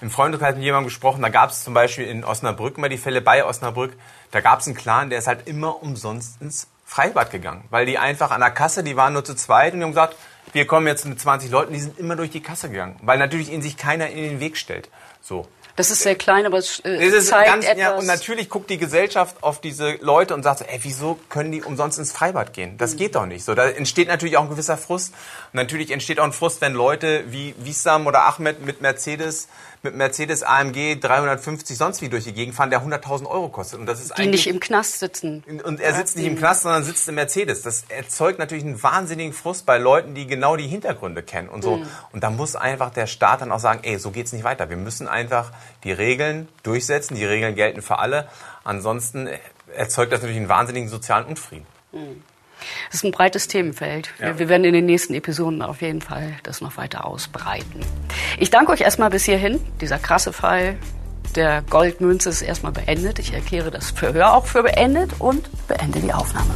im Freundeskreis mit jemandem gesprochen, da gab es zum Beispiel in Osnabrück mal die Fälle bei Osnabrück, da gab es einen Clan, der ist halt immer umsonst ins Freibad gegangen. Weil die einfach an der Kasse, die waren nur zu zweit und die haben gesagt, wir kommen jetzt mit 20 Leuten, die sind immer durch die Kasse gegangen. Weil natürlich ihnen sich keiner in den Weg stellt. So. Das ist sehr klein, aber es, äh, Es zeigt ganz, etwas. ja, und natürlich guckt die Gesellschaft auf diese Leute und sagt so, ey, wieso können die umsonst ins Freibad gehen? Das geht doch nicht. So, da entsteht natürlich auch ein gewisser Frust. Und natürlich entsteht auch ein Frust, wenn Leute wie Wissam oder Ahmed mit Mercedes, mit Mercedes AMG 350 sonst wie durch die Gegend fahren, der 100.000 Euro kostet. Und das ist die eigentlich nicht im Knast sitzen. und er sitzt nicht im Knast, sondern sitzt im Mercedes. Das erzeugt natürlich einen wahnsinnigen Frust bei Leuten, die genau die Hintergründe kennen und so. Und da muss einfach der Staat dann auch sagen, ey, so geht's nicht weiter. Wir müssen einfach die Regeln durchsetzen. Die Regeln gelten für alle. Ansonsten erzeugt das natürlich einen wahnsinnigen sozialen Unfrieden. Das ist ein breites Themenfeld. Wir, Ja. wir werden in den nächsten Episoden auf jeden Fall das noch weiter ausbreiten. Ich danke euch erstmal bis hierhin. Dieser krasse Fall der Goldmünze ist erstmal beendet. Ich erkläre das Verhör auch für beendet und beende die Aufnahme.